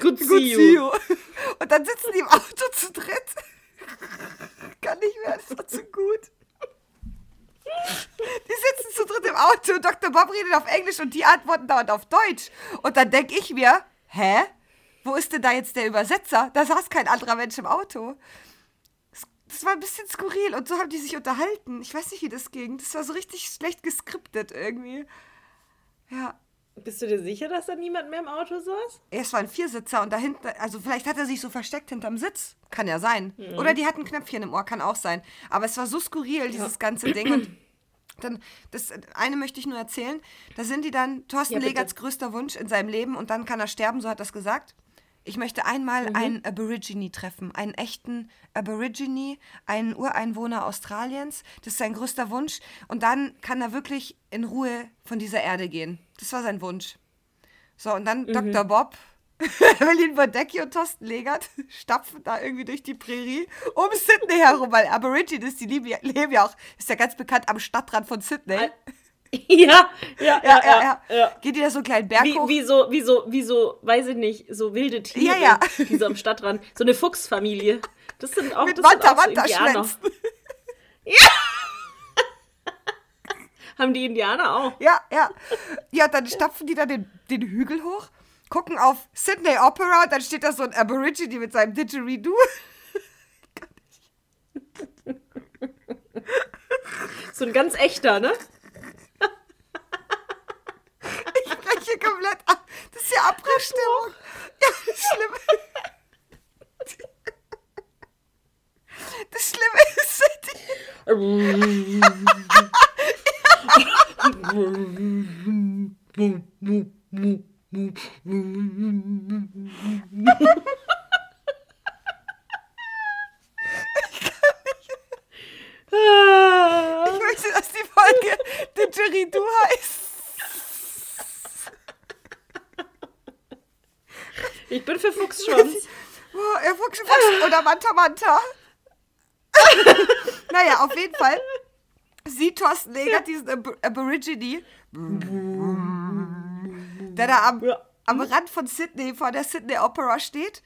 Good see Good you. see you. Und dann sitzen die im Auto zu dritt. Kann nicht mehr, das war zu gut. Die sitzen zu dritt im Auto, Dr. Bob redet auf Englisch und die antworten dauernd auf Deutsch. Und dann denke ich mir, hä? Wo ist denn da jetzt der Übersetzer? Da saß kein anderer Mensch im Auto. Das war ein bisschen skurril und so haben die sich unterhalten. Ich weiß nicht, wie das ging. Das war so richtig schlecht geskriptet irgendwie. Ja. Bist du dir sicher, dass da niemand mehr im Auto saß? Es war ein Viersitzer und dahinter, also vielleicht hat er sich so versteckt hinterm Sitz. Kann ja sein. Oder die hatten ein Knöpfchen im Ohr, kann auch sein. Aber es war so skurril, dieses ganze Ding. Und dann, das eine möchte ich nur erzählen. Da sind die dann, Thorsten Ja. Legerts größter Wunsch in seinem Leben und dann kann er sterben, so hat er es gesagt. Ich möchte einmal Mhm. einen Aborigine treffen, einen echten Aborigine, einen Ureinwohner Australiens. Das ist sein größter Wunsch. Und dann kann er wirklich in Ruhe von dieser Erde gehen. Das war sein Wunsch. So, und dann Mhm. Dr. Bob, Evelyn Bodecki und Thorsten Legert stapfen da irgendwie durch die Prärie um Sydney herum, weil Aborigines, die leben ja, leben ja auch, ist ja ganz bekannt am Stadtrand von Sydney. Ja, ja, Ja, ja, ja. ja. Geht die da so einen kleinen Berg Wie, hoch? wie so, wie so, wie so, weiß ich nicht, so wilde Tiere, Ja, ja. die so am Stadtrand, so eine Fuchsfamilie. Das sind auch, Mit das sind Manta auch so Indianer. schwänzen. Haben die Indianer auch. Ja, ja. Ja, dann stapfen die da den, den Hügel hoch, gucken auf Sydney Opera, dann steht da so ein Aborigine mit seinem Didgeridoo. So ein ganz echter, ne? Breche komplett ab. Das ist ja Abrissstimmung. Ja, das Schlimme. Das Schlimme ist, Ah. ich möchte, dass die Folge Didgeridoo heißt. Ich bin für Fuchsschwanz. Oh, er Fuchs, Fuchs oder Manta Manta. naja, auf jeden Fall sieht Thorsten Legert diesen Ab Aborigine, der da am, Ja. am Rand von Sydney, vor der Sydney Opera steht.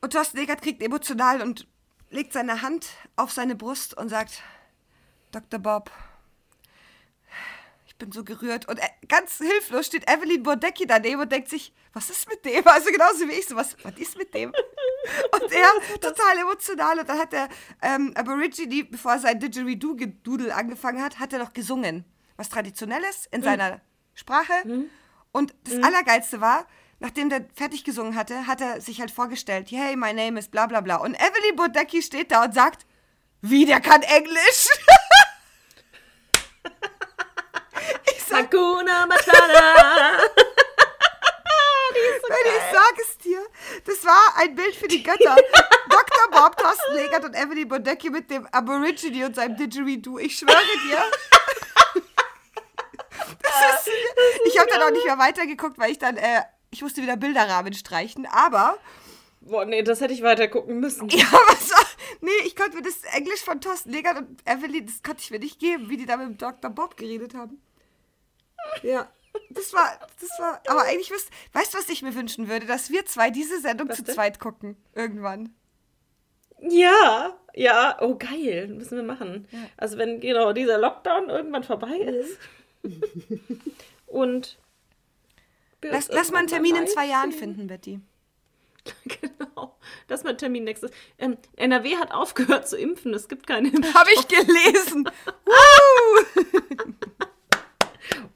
Und Thorsten Legert kriegt emotional und legt seine Hand auf seine Brust und sagt, Dr. Bob, ich bin so gerührt. Und äh, ganz hilflos steht Evelyn Bordecki daneben und denkt sich, was ist mit dem? Also genauso wie ich so, was, was ist mit dem? Und er total emotional. Und dann hat der ähm, Aborigine, bevor er sein Didgeridoo-Gedudel angefangen hat, hat er noch gesungen. Was Traditionelles in seiner Sprache. Und das Allergeilste war, nachdem der fertig gesungen hatte, hat er sich halt vorgestellt, hey, my name is bla bla bla. Und Evelyn Bodecki steht da und sagt, wie, der kann Englisch? ich sag, Hakuna Matata. Leute, ich sag es dir, das war ein Bild für die Götter. Dr. Bob, Thorsten Legert und Evelyn Bodecki mit dem Aborigine und seinem Didgeridoo. Ich schwöre dir. Das ist, ich habe dann auch nicht mehr weitergeguckt, weil ich dann, äh, ich musste wieder Bilderrahmen streichen, aber Boah, nee, das hätte ich weiter gucken müssen. Ja, was war, Nee, ich konnte mir das Englisch von Thorsten Legert und Evelyn, das konnte ich mir nicht geben, wie die da mit dem Dr. Bob geredet haben. Ja, das war, das war, aber eigentlich, wisst, weißt du, was ich mir wünschen würde? Dass wir zwei diese Sendung Was zu denn? zweit gucken. Irgendwann. Ja, ja, oh geil, müssen wir machen. Also wenn genau dieser Lockdown irgendwann vorbei ist und Lass, lass mal einen Termin in zwei Jahren finden, Betty. Genau, das ist mein Termin nächstes. Ähm, NRW hat aufgehört zu impfen, es gibt keine Impfstoffe. Habe ich gelesen. Woo!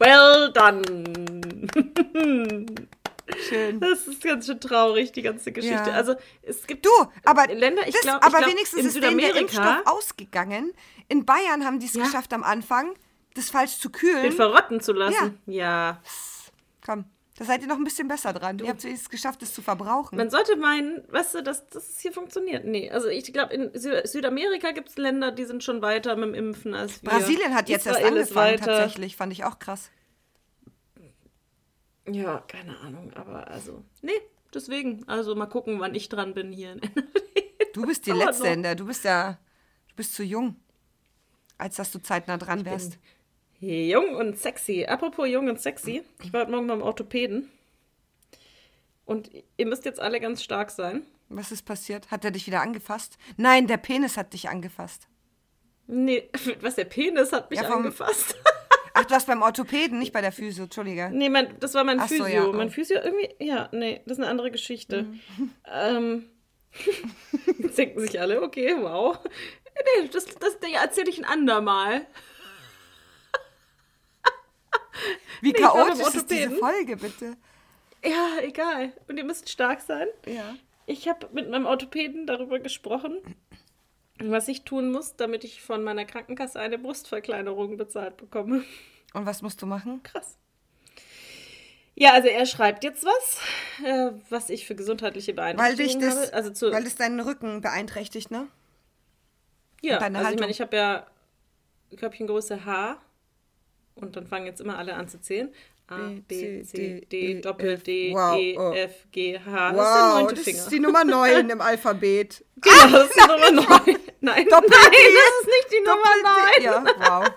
Well done. Schön. Das ist ganz schön traurig, die ganze Geschichte. Ja. Also es gibt Du, aber, Länder, ich glaube, aber ich glaub, wenigstens in ist denen der Südamerika Impfstoff ausgegangen. In Bayern haben die es Ja. geschafft am Anfang, das falsch zu kühlen. den verrotten zu lassen. Ja. Komm, da seid ihr noch ein bisschen besser dran. Ihr habt es geschafft, es zu verbrauchen. Man sollte meinen, weißt du, dass, dass es hier funktioniert. Nee, also ich glaube, in Sü Südamerika gibt es Länder, die sind schon weiter mit dem Impfen als wir. Brasilien hat jetzt erst Israel ist angefangen, tatsächlich. Fand ich auch krass. Ja, keine Ahnung, aber also, nee, deswegen. Also mal gucken, wann ich dran bin hier. in Du bist die Letzte in der. Du bist ja. Du bist zu jung. Als dass du zeitnah dran wärst. Jung und sexy. Apropos jung und sexy. Ich war heute Morgen beim Orthopäden. Und ihr müsst jetzt alle ganz stark sein. Was ist passiert? Hat er dich wieder angefasst? Nein, der Penis hat dich angefasst. Nee, was der Penis hat mich Ja, vom- angefasst. Ach, du warst beim Orthopäden, nicht bei der Physio, Entschuldige. Nee, mein, das war mein Ach so, Physio. ja, oh. Mein Physio irgendwie, ja, nee, das ist eine andere Geschichte. Ähm, jetzt denken sich alle, okay, wow. Nee, das, das erzähle ich ein andermal. Wie Nee, ich chaotisch ist diese. Folge, bitte. Ja, egal. Und ihr müsst stark sein. Ja. Ich habe mit meinem Orthopäden darüber gesprochen, was ich tun muss, damit ich von meiner Krankenkasse eine Brustverkleinerung bezahlt bekomme. Und was musst du machen? Krass. Ja, also er schreibt jetzt was, äh, was ich für gesundheitliche Weil Beeinträchtigungen dich das, habe. Also zu, weil es deinen Rücken beeinträchtigt, ne? ja, also ich Haltung. meine, ich habe ja Körbchengröße H und dann fangen jetzt immer alle an zu zählen. A, B, C, D, E, Doppel. D, E, oh. F, G, H. Das ist der Wow, neunte das Finger. ist die Nummer 9 im Alphabet. Genau, das ist die Nummer 9. Nein, das ist nicht die Nummer 9. Ja, wow.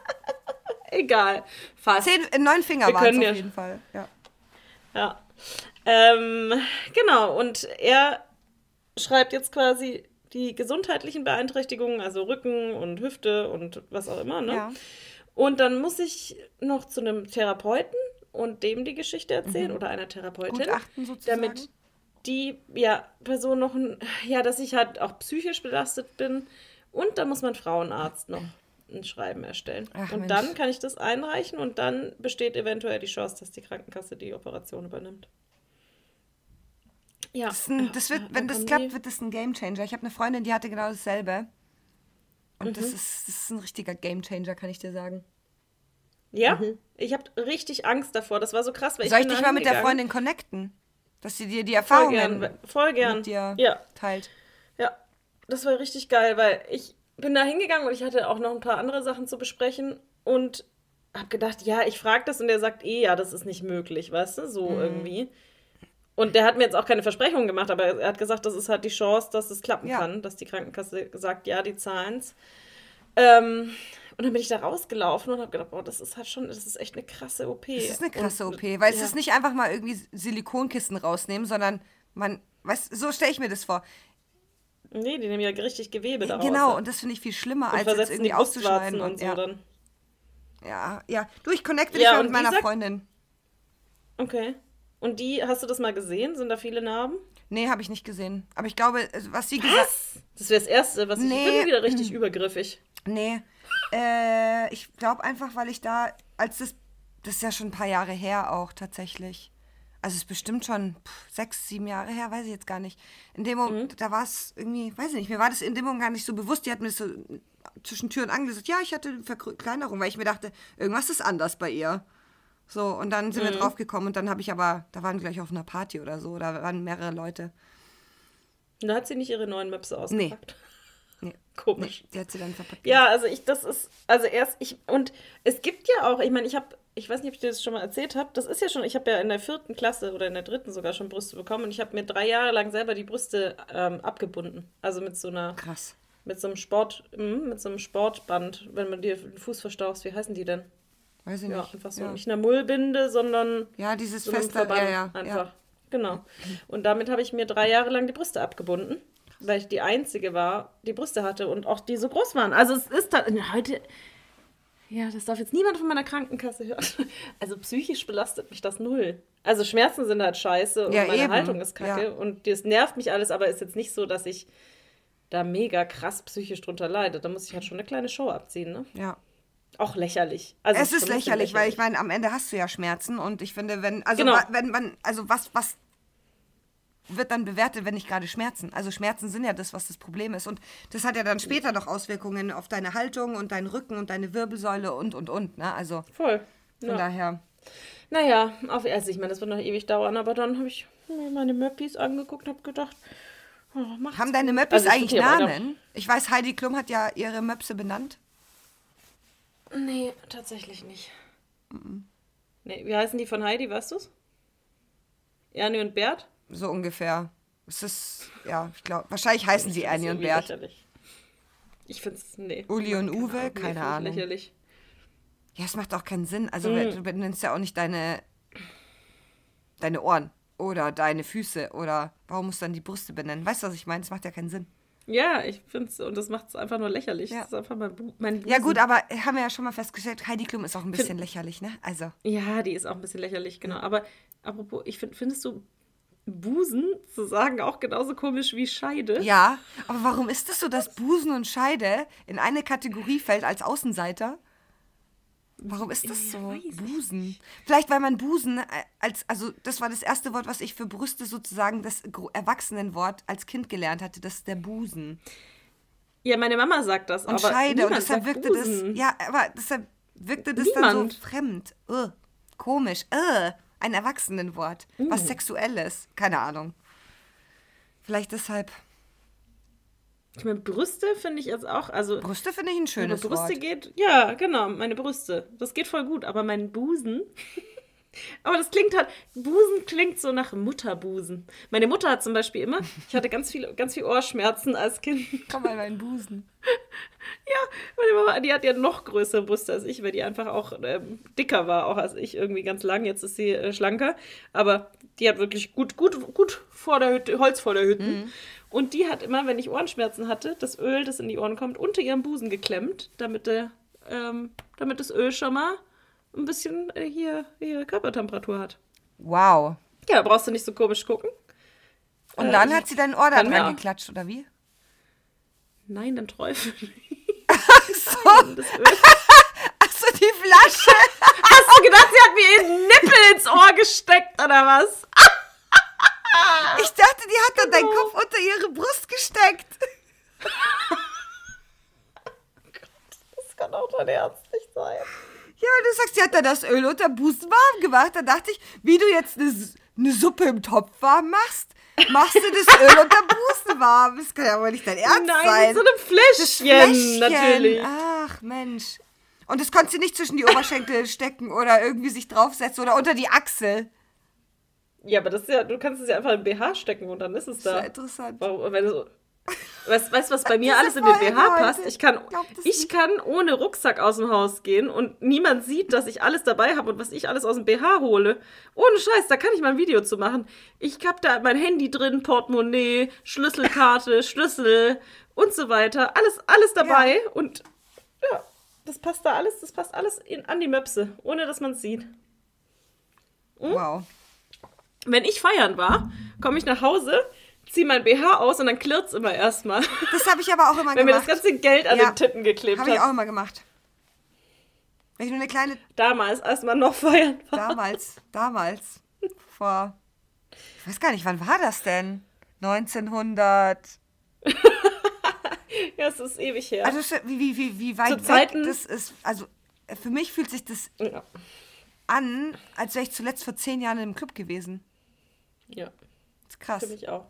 Egal. Fast. Zehn, äh, neun Finger waren es auf jeden Fall. Ja. Ja. Ähm, genau, und er schreibt jetzt quasi die gesundheitlichen Beeinträchtigungen, also Rücken und Hüfte und was auch immer, ne? Ja. Und dann muss ich noch zu einem Therapeuten und dem die Geschichte erzählen oder einer Therapeutin. Damit die ja, Person noch ein, ja, dass ich halt auch psychisch belastet bin. Und dann muss mein Frauenarzt noch ein Schreiben erstellen. Ach, und Mensch. dann kann ich das einreichen und dann besteht eventuell die Chance, dass die Krankenkasse die Operation übernimmt. Ja. Das, ein, das wird, Ja, wenn das klappt, die- wird das ein Gamechanger. Ich habe eine Freundin, die hatte genau dasselbe. Und Mhm. das, ist, das ist ein richtiger Gamechanger, kann ich dir sagen. Ja, ich habe richtig Angst davor. Das war so krass, weil Soll ich bin dich mal mit der. Freundin connecten? Dass sie dir die voll Erfahrungen gern, voll gern. mit dir Ja, teilt. Ja, das war richtig geil, weil ich bin da hingegangen und ich hatte auch noch ein paar andere Sachen zu besprechen und hab gedacht, ja, ich frage das und der sagt eh, ja, das ist nicht möglich, weißt du, so irgendwie. Und der hat mir jetzt auch keine Versprechungen gemacht, aber er hat gesagt, das ist halt die Chance, dass es klappen Ja. kann, dass die Krankenkasse sagt, ja, die zahlen's. Ähm, und dann bin ich da rausgelaufen und habe gedacht, boah, das ist halt schon, das ist echt eine krasse OP. Das ist eine krasse und, OP, weil es ja. ist nicht einfach mal irgendwie Silikonkissen rausnehmen, sondern man, weißt so stelle ich mir das vor. Nee, die nehmen ja richtig Gewebe daraus. Genau, und das finde ich viel schlimmer, und als jetzt irgendwie auszuschneiden. und, Und, so ja. dann. Ja, ja. Du, ich connecte Ja, dich und mit meiner Freundin. Okay. Und die, hast du das mal gesehen? Sind da viele Narben? Nee, habe ich nicht gesehen. Aber ich glaube, also, was sie gesagt Das wäre das Erste, was ich. Nee. Ich bin wieder richtig übergriffig. Nee. Äh, ich glaube einfach, weil ich da, als das, das ist ja schon ein paar Jahre her auch tatsächlich. Also es ist bestimmt schon pff, sechs, sieben Jahre her, weiß ich jetzt gar nicht. In dem Moment, da war es irgendwie, weiß ich nicht, mir war das in dem Moment gar nicht so bewusst. Die hat mir das so zwischen Tür und Angel gesagt, ja, ich hatte eine Verkleinerung, weil ich mir dachte, irgendwas ist anders bei ihr. So, und dann sind wir drauf gekommen und dann habe ich aber, da waren wir gleich auf einer Party oder so, da waren mehrere Leute. Und da hat sie nicht ihre neuen Möpse ausgepackt. Nee, Komisch. die hat sie dann verpackt. Ja, also ich, das ist, also erst, ich, und es gibt ja auch, ich meine, ich habe, ich weiß nicht, ob ich dir das schon mal erzählt habe, das ist ja schon, ich habe ja in der vierten Klasse oder in der dritten sogar schon Brüste bekommen und ich habe mir drei Jahre lang selber die Brüste ähm, abgebunden. Also mit so einer, Krass. mit so einem Sport, mm, mit so einem Sportband, wenn man dir den Fuß verstauchst, wie heißen die denn? Weiß ich Ja, nicht. einfach so, ja. nicht eine Mullbinde, sondern ja, dieses so feste, ja, ja, einfach. ja. Genau. Und damit habe ich mir drei Jahre lang die Brüste abgebunden, weil ich die einzige war, die Brüste hatte und auch die so groß waren. Also es ist da heute. Ja, das darf jetzt niemand von meiner Krankenkasse hören. Also psychisch belastet mich das null. Also Schmerzen sind halt scheiße und Ja, meine eben. Haltung ist kacke Ja. und das nervt mich alles, aber ist jetzt nicht so, dass ich da mega krass psychisch drunter leide. Da muss ich halt schon eine kleine Show abziehen, ne? ja. Auch lächerlich. Also es ist bisschen lächerlich, weil ich meine, am Ende hast du ja Schmerzen und ich finde, wenn, also Genau. wenn man, also was, was wird dann bewertet, wenn nicht gerade Schmerzen? Also Schmerzen sind ja das, was das Problem ist. Und das hat ja dann später noch Auswirkungen auf deine Haltung und deinen Rücken und deine Wirbelsäule und und und. Ne? Also Voll. von Ja. daher. Naja, auf also ich meine, das wird noch ewig dauern, aber dann habe ich mir meine Möppis angeguckt und habe gedacht, oh, Haben deine. Möppis Also ich eigentlich Namen? Ich weiß, Heidi Klum hat ja ihre Möpse benannt. Nee, tatsächlich nicht. Nee, wie heißen die von Heidi, weißt du's? Ernie und Bert? So ungefähr. Es ist, ja, ich glaube, wahrscheinlich heißen sie Ich find's Annie und Bert. Lächerlich. Ich finde es, nee. Uli und Uwe? Nee, Keine ich Ahnung. Lächerlich. Ja, es macht auch keinen Sinn. Also Mhm. du benennst ja auch nicht deine, deine Ohren oder deine Füße oder warum musst du dann die Brüste benennen? Weißt du, was ich meine? Es macht ja keinen Sinn. Ja, ich finde es, und das macht es einfach nur lächerlich. Ja. Das ist einfach mein, Bu mein Busen. Ja gut, aber haben wir ja schon mal festgestellt, Heidi Klum ist auch ein bisschen lächerlich, ne? Also, Ja, die ist auch ein bisschen lächerlich, genau. Aber apropos, ich finde, findest du Busen zu sagen auch genauso komisch wie Scheide? ja, aber warum ist es so, dass Busen und Scheide in eine Kategorie fällt als Außenseiter? Warum ist das so? Busen. Vielleicht, weil man Busen als, also das war das erste Wort, was ich für Brüste sozusagen, das Erwachsenenwort als Kind gelernt hatte, das ist der Busen. Ja, meine Mama sagt das, Und Scheide. Und deshalb wirkte Busen. das. Ja, aber deshalb wirkte das dann Niemand. so fremd. Ugh, komisch. Ugh, ein Erwachsenenwort. Mm. Was Sexuelles. Keine Ahnung. Vielleicht deshalb. Ich meine, Brüste finde ich jetzt auch, also Brüste finde ich ein wenn schönes Brüste Wort. geht, ja, genau, meine Brüste. Das geht voll gut, aber mein Busen. aber das klingt halt, Busen klingt so nach Mutterbusen. Meine Mutter hat zum Beispiel immer, ich hatte ganz viel, ganz viel Ohrsschmerzen als Kind. Komm mal, mein Busen. Ja, meine Mama, die hat ja noch größere Brüste als ich, weil die einfach auch ähm, dicker war, auch als ich, irgendwie ganz lang. Jetzt ist sie äh, schlanker. Aber die hat wirklich gut, gut, gut vor der Hütte, Holz vor der Hütte. Mhm. Und die hat immer, wenn ich Ohrenschmerzen hatte, das Öl, das in die Ohren kommt, unter ihrem Busen geklemmt, damit, der, ähm, damit das Öl schon mal ein bisschen äh, hier ihre Körpertemperatur hat. Wow. Ja, da brauchst du nicht so komisch gucken. Und Äh, dann hat sie dein Ohr da dran geklatscht, oder wie? Nein, dann Teufel. So. Das Öl. Achso, die Flasche. Hast du gedacht, sie hat mir ihren Nippel ins Ohr gesteckt, oder was? Ich dachte, die hat dann deinen Genau. Kopf unter ihre Brust gesteckt. Das kann auch dein Ernst nicht sein. Ja, du sagst, sie hat da das Öl unter Busen warm gemacht. Da dachte ich, wie du jetzt eine, eine Suppe im Topf warm machst, machst du das Öl unter Busen warm. Das kann ja wohl nicht dein Ernst Nein, sein. mit so einem Fläschchen, natürlich. Ach, Mensch. Und das konntest du nicht zwischen die Oberschenkel stecken oder irgendwie sich draufsetzen oder unter die Achsel. Ja, aber das ist ja, du kannst es ja einfach in BH stecken und dann ist es Das da. ist ja interessant. Warum, wenn du weißt du, was bei mir Diese alles in den BH passt? Ich kann, ich kann ohne Rucksack aus dem Haus gehen und niemand sieht, dass ich alles dabei habe und was ich alles aus dem BH hole. Ohne Scheiß, da kann ich mal ein Video zu machen. Ich hab da mein Handy drin, Portemonnaie, Schlüsselkarte, Schlüssel und so weiter. Alles, alles dabei und ja. Das passt da alles, das passt alles in, an die Möpse, ohne dass man es sieht. Hm? Wow. Wenn ich feiern war, komme ich nach Hause, ziehe mein BH aus und dann klirrt es immer erstmal. Das habe ich aber auch immer Wenn mir das gemacht. ganze Geld an Ja. den Titten geklebt Habe ich hat. auch immer gemacht. Wenn ich nur eine kleine Damals, als man noch feiern war. Damals, damals, vor, ich weiß gar nicht, wann war das denn? 1900, Ja, es ist ewig her. also wie, wie, wie, wie weit Zu weg Zeiten- das ist, also für mich fühlt sich das ja. an, als wäre ich zuletzt vor zehn Jahren im Club gewesen. ja. Das ist krass. Für mich auch.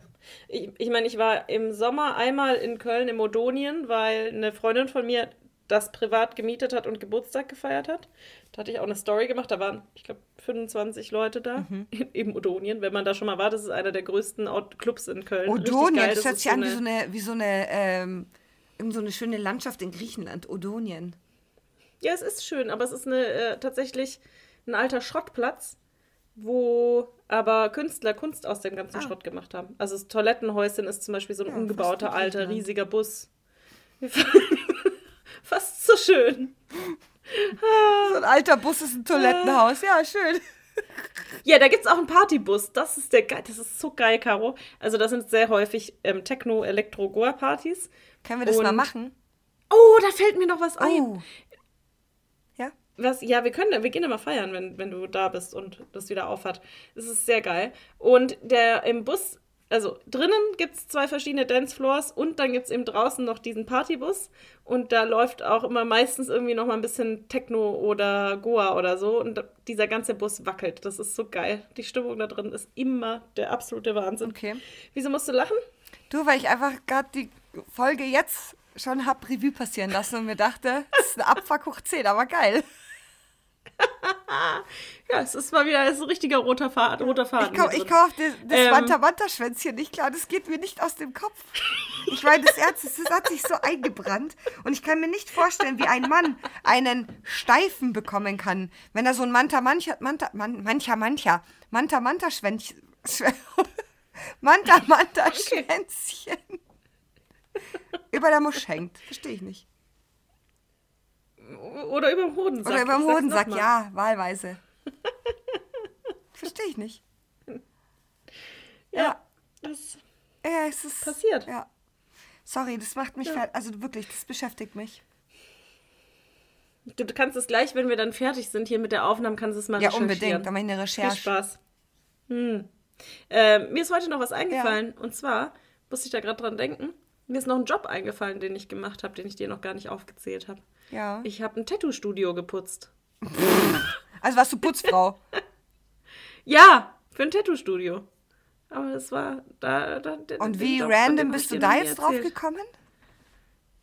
Ich, ich meine, ich war im Sommer einmal in Köln im Odonien, weil eine Freundin von mir das privat gemietet hat und Geburtstag gefeiert hat. Da hatte ich auch eine Story gemacht. Da waren, ich glaube, 25 Leute da Mhm. im Odonien. Wenn man da schon mal war, das ist einer der größten Out- Clubs in Köln. Odonien, geil. das hört ist sich an wie so eine, wie so eine, ähm, so eine schöne Landschaft in Griechenland, Odonien. Ja, es ist schön, aber es ist eine, äh, tatsächlich ein alter Schrottplatz, wo aber Künstler Kunst aus dem ganzen Ah. Schrott gemacht haben. Also das Toilettenhäuschen ist zum Beispiel so ein Ja, umgebauter, alter, Griechenland. riesiger Bus. Fast so schön. So ein alter Bus ist ein Toilettenhaus, ja, schön. Ja, da gibt es auch einen Partybus. Das ist der geil. Das ist so geil, Caro. Also da sind sehr häufig ähm, Techno, Elektro, Goa-Partys. Können wir das mal Und- machen? Oh, da fällt mir noch was ein. Oh. Ja? Was, ja, wir können, wir gehen immer feiern, wenn, wenn du da bist und das wieder aufhat. Das ist sehr geil. Und der im Bus, also drinnen gibt es zwei verschiedene Dancefloors und dann gibt es eben draußen noch diesen Partybus. Und da läuft auch immer meistens irgendwie noch mal ein bisschen Techno oder Goa oder so. Und dieser ganze Bus wackelt. Das ist so geil. Die Stimmung da drin ist immer der absolute Wahnsinn. Okay. Wieso musst du lachen? Du, weil ich einfach gerade die Folge jetzt schon hab Revue passieren lassen und mir dachte, das ist eine Abfuck hoch 10, aber geil. Ja, es ist mal wieder so ein richtiger roter Faden. Roter Faden Ich, ich drin. kaufe das, das Ähm. Manta-Manta-Schwänzchen nicht klar, das geht mir nicht aus dem Kopf. Ich meine, das Erz, das hat sich so eingebrannt und ich kann mir nicht vorstellen, wie ein Mann einen Steifen bekommen kann, wenn er so ein Manta-Mancha, Manta, Man, mancher, mancher, Manta-Manta-Schwänzchen, Manta-Manta-Schwänzchen über der Musch hängt. Verstehe ich nicht. Oder über dem Hodensack. Oder über dem Hodensack, ja, wahlweise. Verstehe ich nicht. Ja. Das Ja, es ist passiert. Ja. Sorry, das macht mich Ja. fertig. Also wirklich, das beschäftigt mich. Du kannst es gleich, wenn wir dann fertig sind hier mit der Aufnahme, kannst du es mal Ja, recherchieren. unbedingt. Da mache ich eine Viel Recherche. Spaß. Hm. Ähm, mir ist heute noch was eingefallen. Und zwar musste ich da gerade dran denken. Mir ist noch ein Job eingefallen, den ich gemacht habe, den ich dir noch gar nicht aufgezählt habe. Ja. Ich habe ein Tattoo-Studio geputzt. Also warst du Putzfrau. Ja, für ein Tattoo-Studio. Aber es war da. da Und wie Job, random bist du da jetzt drauf gekommen?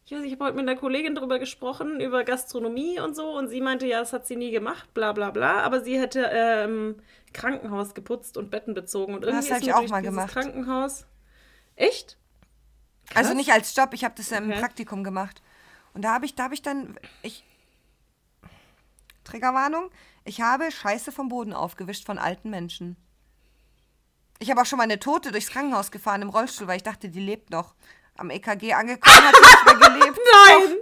Ich weiß, ich habe heute mit einer Kollegin drüber gesprochen, über Gastronomie und so, und sie meinte, ja, das hat sie nie gemacht, bla bla bla, aber sie hätte ähm, Krankenhaus geputzt und Betten bezogen. Und irgendwie Das ist ich auch mal dieses gemacht. Krankenhaus. Echt? Also nicht als Job, ich habe das ja im Okay. Praktikum gemacht. Und da habe ich, da habe ich dann, ich, Triggerwarnung, ich habe Scheiße vom Boden aufgewischt von alten Menschen. Ich habe auch schon mal eine Tote durchs Krankenhaus gefahren im Rollstuhl, weil ich dachte, die lebt noch. Am EKG angekommen, hat sie nicht mehr gelebt. Nein!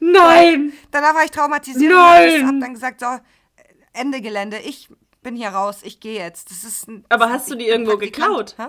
Nein! Danach war ich traumatisiert Nein! und habe dann gesagt, so, Ende Gelände, ich bin hier raus, ich gehe jetzt. Das ist ein, Aber hast du die irgendwo geklaut? Hä?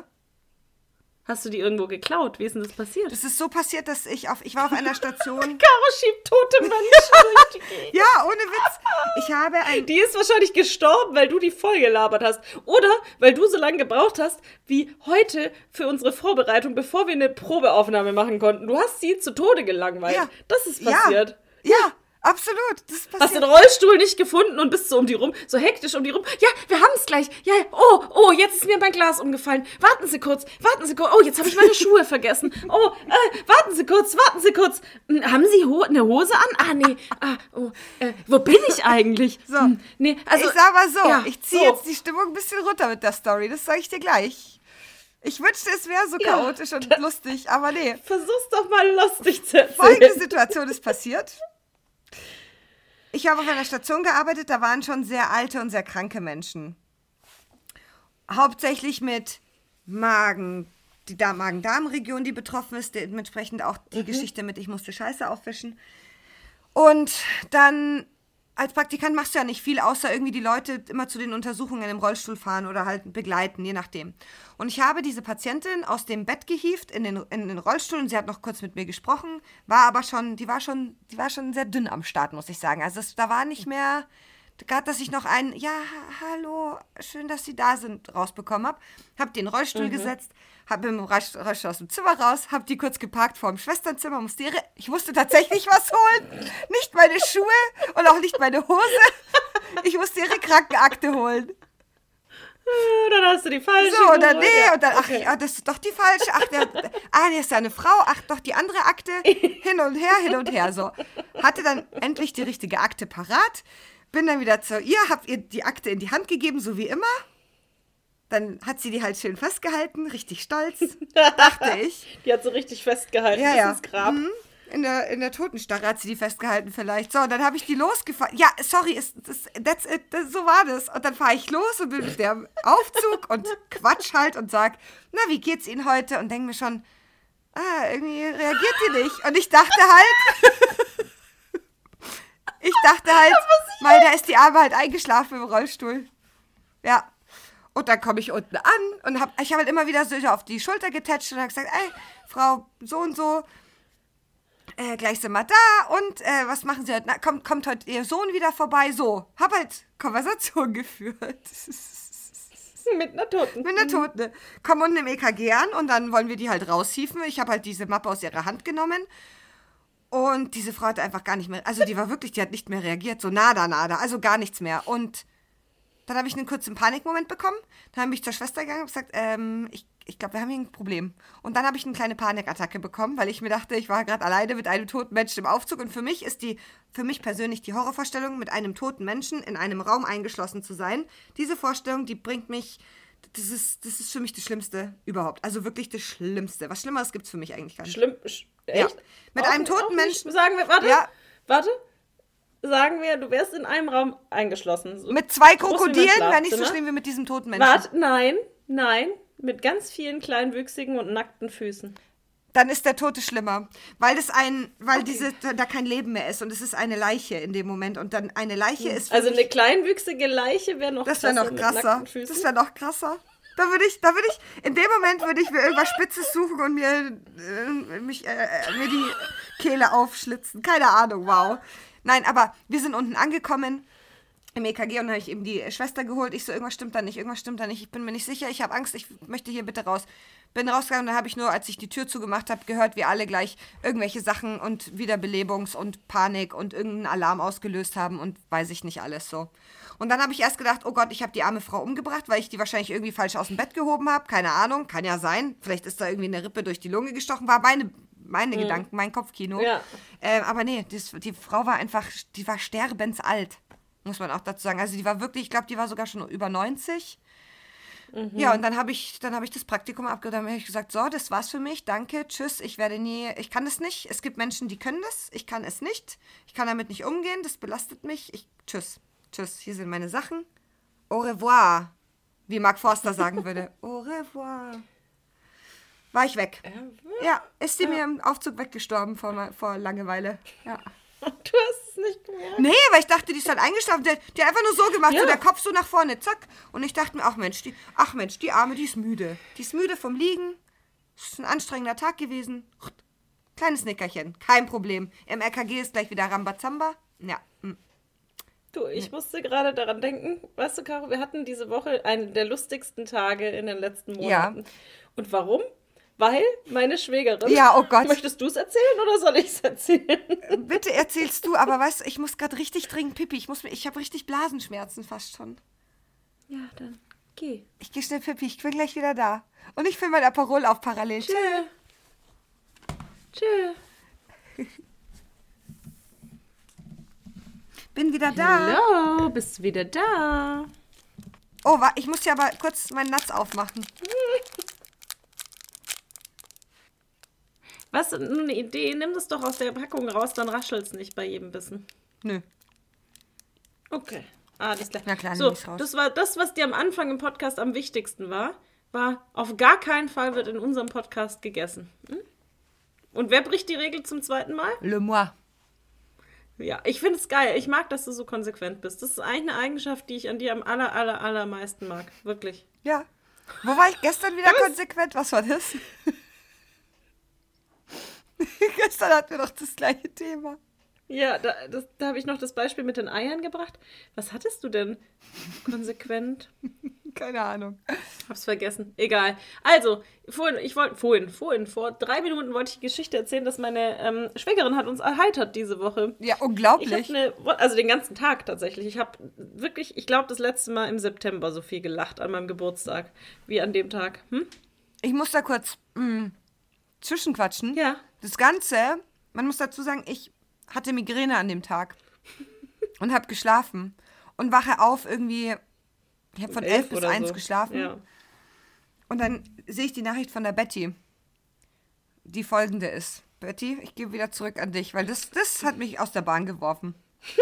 Hast du die irgendwo geklaut? Wie ist denn das passiert? Das ist so passiert, dass ich auf, ich war auf einer Station. Caro schiebt tote Menschen durch die Gegend. Ja, ohne Witz. Ich habe ein. Die ist wahrscheinlich gestorben, weil du die voll gelabert hast. Oder weil du so lange gebraucht hast, wie heute für unsere Vorbereitung, bevor wir eine Probeaufnahme machen konnten. Du hast sie zu Tode gelangweilt. Ja. Das ist passiert. Ja, ja absolut. Das Hast den. Rollstuhl nicht gefunden und bist so um die rum, so hektisch um die rum. Ja, wir haben es gleich. Ja, oh, oh, jetzt ist mir mein Glas umgefallen. Warten Sie kurz, warten Sie kurz. Oh, jetzt habe ich meine Schuhe vergessen. Oh, äh, warten Sie kurz, warten Sie kurz. Hm, Haben Sie ho eine Hose an? Ah, nee. Ah, oh, äh, wo bin ich eigentlich? So. Hm, nee, also, ich sag mal so, ja, ich ziehe so. jetzt die Stimmung ein bisschen runter mit der Story. Das sage ich dir gleich. Ich wünschte, es wäre so Ja. chaotisch und lustig, aber nee. Versuch's doch mal lustig zu Folgende erzählen. Situation ist passiert. Ich habe auf einer Station gearbeitet, da waren schon sehr alte und sehr kranke Menschen. Hauptsächlich mit Magen, die Da- Magen-Darm-Region, die betroffen ist, dementsprechend auch die Geschichte mit, ich musste Scheiße aufwischen. Und dann als Praktikant machst du ja nicht viel, außer irgendwie die Leute immer zu den Untersuchungen im Rollstuhl fahren oder halt begleiten, je nachdem. Und ich habe diese Patientin aus dem Bett gehievt in den, in den Rollstuhl und sie hat noch kurz mit mir gesprochen, war aber schon, die war schon, die war schon sehr dünn am Start, muss ich sagen. Also es, da war nicht mehr, gerade dass ich noch ein, ja, hallo, schön, dass Sie da sind, rausbekommen habe. Habe den Rollstuhl mhm. gesetzt, habe im Rollstuhl aus dem Zimmer raus, habe die kurz geparkt vor dem Schwesternzimmer, musste ihre, ich musste tatsächlich was holen. Nicht meine Schuhe und auch nicht meine Hose. Ich musste ihre Krankenakte holen. Dann hast du die falsche. So, oder nee, ja. und dann, ach, okay. das ist doch die falsche. Ach, der, ah, der ist ja eine Frau. Ach, doch die andere Akte. Hin und her, hin und her. So. Hatte dann endlich die richtige Akte parat. Bin dann wieder zu ihr, hab ihr die Akte in die Hand gegeben, so wie immer. Dann hat sie die halt schön festgehalten, richtig stolz, dachte ich. Die hat so richtig festgehalten, ja, ja. Grab. Mhm. In der, in der Totenstarre hat sie die festgehalten vielleicht. So, und dann habe ich die losgefahren. Ja, sorry, ist, das, that's it, das, so war das. Und dann fahre ich los und bin mit dem Aufzug und quatsch halt und sag, na, wie geht's Ihnen heute? Und denke mir schon, ah, irgendwie reagiert die nicht. Und ich dachte halt, ich dachte halt, weil da ist die Arme halt eingeschlafen im Rollstuhl. Ja. Und dann komme ich unten an und hab, ich habe halt immer wieder so auf die Schulter getatscht und habe gesagt, ey, Frau so und so, äh, gleich sind wir da und äh, was machen Sie heute? Na, kommt, kommt heute Ihr Sohn wieder vorbei? So, hab halt Konversation geführt. Mit einer Toten. Mit einer Toten. Kommen unten im EKG an und dann wollen wir die halt raushieven. Ich habe halt diese Mappe aus ihrer Hand genommen und diese Frau hat einfach gar nicht mehr, also die war wirklich, die hat nicht mehr reagiert, so nada, nada, also gar nichts mehr. Und dann habe ich einen kurzen Panikmoment bekommen. Dann habe ich zur Schwester gegangen und gesagt, ähm, ich, ich glaube, wir haben hier ein Problem. Und dann habe ich eine kleine Panikattacke bekommen, weil ich mir dachte, ich war gerade alleine mit einem toten Menschen im Aufzug. Und für mich ist die, für mich persönlich die Horrorvorstellung, mit einem toten Menschen in einem Raum eingeschlossen zu sein. Diese Vorstellung, die bringt mich, das ist, das ist für mich das Schlimmste überhaupt. Also wirklich das Schlimmste. Was Schlimmeres gibt es für mich eigentlich gar nicht. Schlimm? Echt? Ja. Mit auch, einem toten Menschen. Sagen wir, warte, ja. warte, sagen wir, du wärst in einem Raum eingeschlossen. So mit zwei Krokodilen wäre nicht so schlimm wie mit diesem toten Menschen. Warte, nein, nein. Mit ganz vielen kleinwüchsigen und nackten Füßen. Dann ist der Tote schlimmer, weil das ein, weil okay. diese da kein Leben mehr ist und es ist eine Leiche in dem Moment und dann eine Leiche hm. ist. Also eine kleinwüchsige Leiche wäre noch Das wäre noch krasser. Das wäre noch krasser. Da würde ich, da würde ich, in dem Moment würde ich mir irgendwas Spitzes suchen und mir, äh, mich, äh, äh mir die Kehle aufschlitzen. Keine Ahnung, wow. Nein, aber wir sind unten angekommen im EKG und dann habe ich eben die Schwester geholt. Ich so, irgendwas stimmt da nicht, irgendwas stimmt da nicht. Ich bin mir nicht sicher, ich habe Angst, ich möchte hier bitte raus. Bin rausgegangen und dann habe ich nur, als ich die Tür zugemacht habe, gehört, wie alle gleich irgendwelche Sachen und Wiederbelebungs- und Panik und irgendeinen Alarm ausgelöst haben und weiß ich nicht alles so. Und dann habe ich erst gedacht, oh Gott, ich habe die arme Frau umgebracht, weil ich die wahrscheinlich irgendwie falsch aus dem Bett gehoben habe. Keine Ahnung, kann ja sein. Vielleicht ist da irgendwie eine Rippe durch die Lunge gestochen. War meine meine mhm. Gedanken, mein Kopfkino. Ja. Äh, aber nee, das, die Frau war einfach, die war sterbensalt, muss man auch dazu sagen. Also die war wirklich, ich glaube, die war sogar schon über 90. Mhm. Ja, und dann habe ich, dann ich das Praktikum abgegeben, habe ich gesagt, so, das war's für mich, danke, tschüss, ich werde nie, ich kann es nicht. Es gibt Menschen, die können das, ich kann es nicht. Ich kann damit nicht umgehen, das belastet mich. Ich, tschüss, tschüss, hier sind meine Sachen. Au revoir, wie Mark Forster sagen würde. Au revoir war ich weg. Ja, ist sie ja. mir im Aufzug weggestorben vor, vor Langeweile. Ja. Du hast es nicht gemerkt? Nee, weil ich dachte, die ist halt eingeschlafen. Die, die hat einfach nur so gemacht, ja. so der Kopf so nach vorne, zack. Und ich dachte mir, ach Mensch, die, ach Mensch, die Arme, die ist müde. Die ist müde vom Liegen. Es ist ein anstrengender Tag gewesen. Kleines Nickerchen, kein Problem. Im RKG ist gleich wieder Rambazamba. Ja. Du, ich musste gerade daran denken, weißt du, Caro, wir hatten diese Woche einen der lustigsten Tage in den letzten Monaten. Ja. Und warum? Weil meine Schwägerin. Ja, oh Gott. Möchtest du es erzählen oder soll ich es erzählen? Bitte erzählst du, aber weißt du, ich muss gerade richtig dringend pipi. Ich, ich habe richtig Blasenschmerzen fast schon. Ja, dann geh. Ich gehe schnell pipi, ich bin gleich wieder da. Und ich fülle mein Aperol auf parallel. Tschö. Tschö. Bin wieder da. Hallo, bist wieder da? Oh, ich muss ja aber kurz meinen Natz aufmachen. Was, nur eine Idee, nimm das doch aus der Packung raus, dann raschelt es nicht bei jedem Bissen. Nö. Okay. Alles klar. Na klar, so, das war das, was dir am Anfang im Podcast am wichtigsten war, war, auf gar keinen Fall wird in unserem Podcast gegessen. Hm? Und wer bricht die Regel zum zweiten Mal? Le moi. Ja, ich finde es geil. Ich mag, dass du so konsequent bist. Das ist eigentlich eine Eigenschaft, die ich an dir am aller, aller, allermeisten mag. Wirklich. Ja. Wo war ich gestern wieder konsequent? Was war das? gestern hatten wir doch das gleiche Thema. Ja, da, das- da habe ich noch das Beispiel mit den Eiern gebracht. Was hattest du denn? Konsequent? Keine Ahnung. Hab's vergessen. Egal. Also, vorhin, ich wollte, vorhin, vorhin, vor drei Minuten wollte ich die Geschichte erzählen, dass meine ähm, Schwägerin hat uns erheitert diese Woche. Ja, Ich unglaublich. habe eine, also den ganzen Tag tatsächlich. Ich habe wirklich, ich glaube, das letzte Mal im September so viel gelacht an meinem Geburtstag wie an dem Tag. Hm? Ich muss da kurz mm, zwischenquatschen. Ja. Das Ganze, man muss dazu sagen, ich hatte Migräne an dem Tag und habe geschlafen und wache auf irgendwie, ich habe von elf, bis oder eins so. geschlafen Ja. und dann sehe ich die Nachricht von der Betty, die folgende ist. Betty, ich gebe wieder zurück an dich, weil das, das hat mich aus der Bahn geworfen.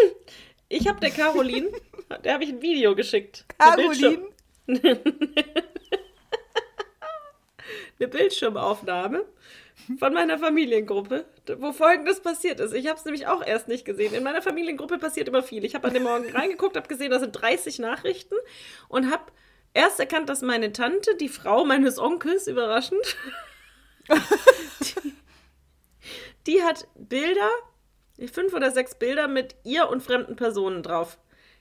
Ich habe der Caroline, der habe ich ein Video geschickt. Eine Caroline, Bildschirm- Eine Bildschirmaufnahme von meiner Familiengruppe, wo folgendes passiert ist. Ich habe es nämlich auch erst nicht gesehen. In meiner Familiengruppe passiert immer viel. Ich habe an dem Morgen reingeguckt, habe gesehen, da sind 30 Nachrichten und habe erst erkannt, dass meine Tante, die Frau meines Onkels, überraschend, die, die hat Bilder, fünf oder sechs Bilder mit ihr und fremden Personen drauf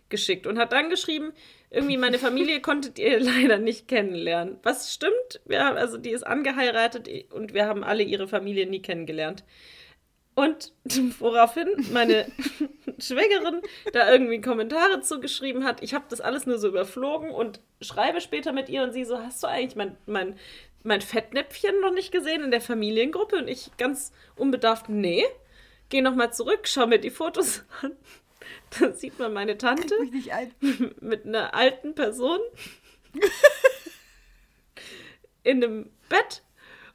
geschickt und hat dann geschrieben, irgendwie meine Familie konntet ihr leider nicht kennenlernen. Was stimmt? Ja, also die ist angeheiratet und wir haben alle ihre Familie nie kennengelernt. Und woraufhin meine Schwägerin da irgendwie Kommentare zugeschrieben hat. Ich habe das alles nur so überflogen und schreibe später mit ihr und sie so, hast du eigentlich mein, mein, mein Fettnäpfchen noch nicht gesehen in der Familiengruppe? Und ich ganz unbedarft, nee. Geh nochmal zurück, schau mir die Fotos an. Da sieht man meine Tante mit einer alten Person in einem Bett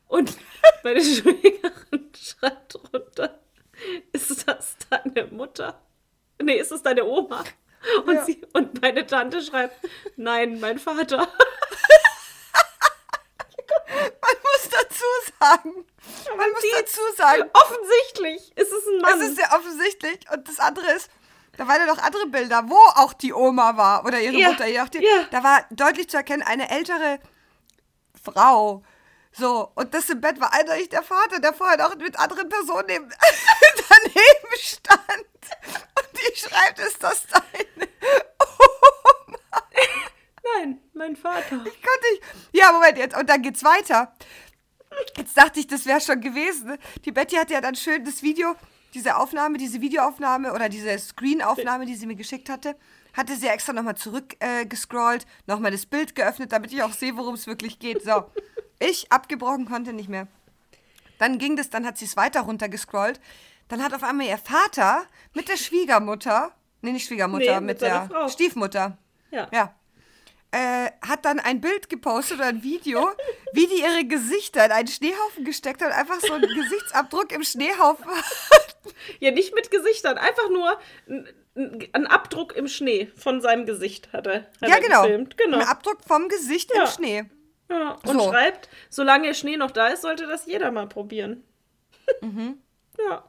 und meine Schwägerin schreibt drunter, ist das deine Mutter? Nee, ist es deine Oma? Und, Ja. sie, und meine Tante schreibt, nein, mein Vater. Man muss dazu sagen, man muss dazu sagen, Offensichtlich ist es ein Mann. Es ist sehr offensichtlich. Und das andere ist, da waren ja noch andere Bilder, wo auch die Oma war oder ihre Ja, Mutter, je nachdem. ja. Da war deutlich zu erkennen, eine ältere Frau. So, und das im Bett war eindeutig der Vater, der vorher noch mit anderen Personen neben, daneben stand. Und die schreibt, ist das deine Oma? nein, mein Vater. Ich konnte nicht. Ja, Moment, jetzt. Und dann geht's weiter. Jetzt dachte ich, das wäre schon gewesen. Die Betty hat ja dann schön das Video, diese Aufnahme, diese Videoaufnahme oder diese Screenaufnahme, die sie mir geschickt hatte, hatte sie extra nochmal zurück äh, gescrollt, nochmal das Bild geöffnet, damit ich auch sehe, worum es wirklich geht. So, ich abgebrochen konnte nicht mehr. Dann ging das, dann hat sie es weiter runter gescrollt. Dann hat auf einmal ihr Vater mit der Schwiegermutter, nee, nicht Schwiegermutter, Nee, mit, mit der Frau. Stiefmutter, Ja. ja. Äh, hat dann ein Bild gepostet oder ein Video, wie die ihre Gesichter in einen Schneehaufen gesteckt hat. Einfach so ein Gesichtsabdruck im Schneehaufen. Ja, nicht mit Gesichtern, einfach nur ein, Abdruck im Schnee von seinem Gesicht hat er, hat ja, er genau. gefilmt. Genau. Ein Abdruck vom Gesicht Ja. im Schnee. Ja, und So. schreibt, solange Schnee noch da ist, sollte das jeder mal probieren. Ja.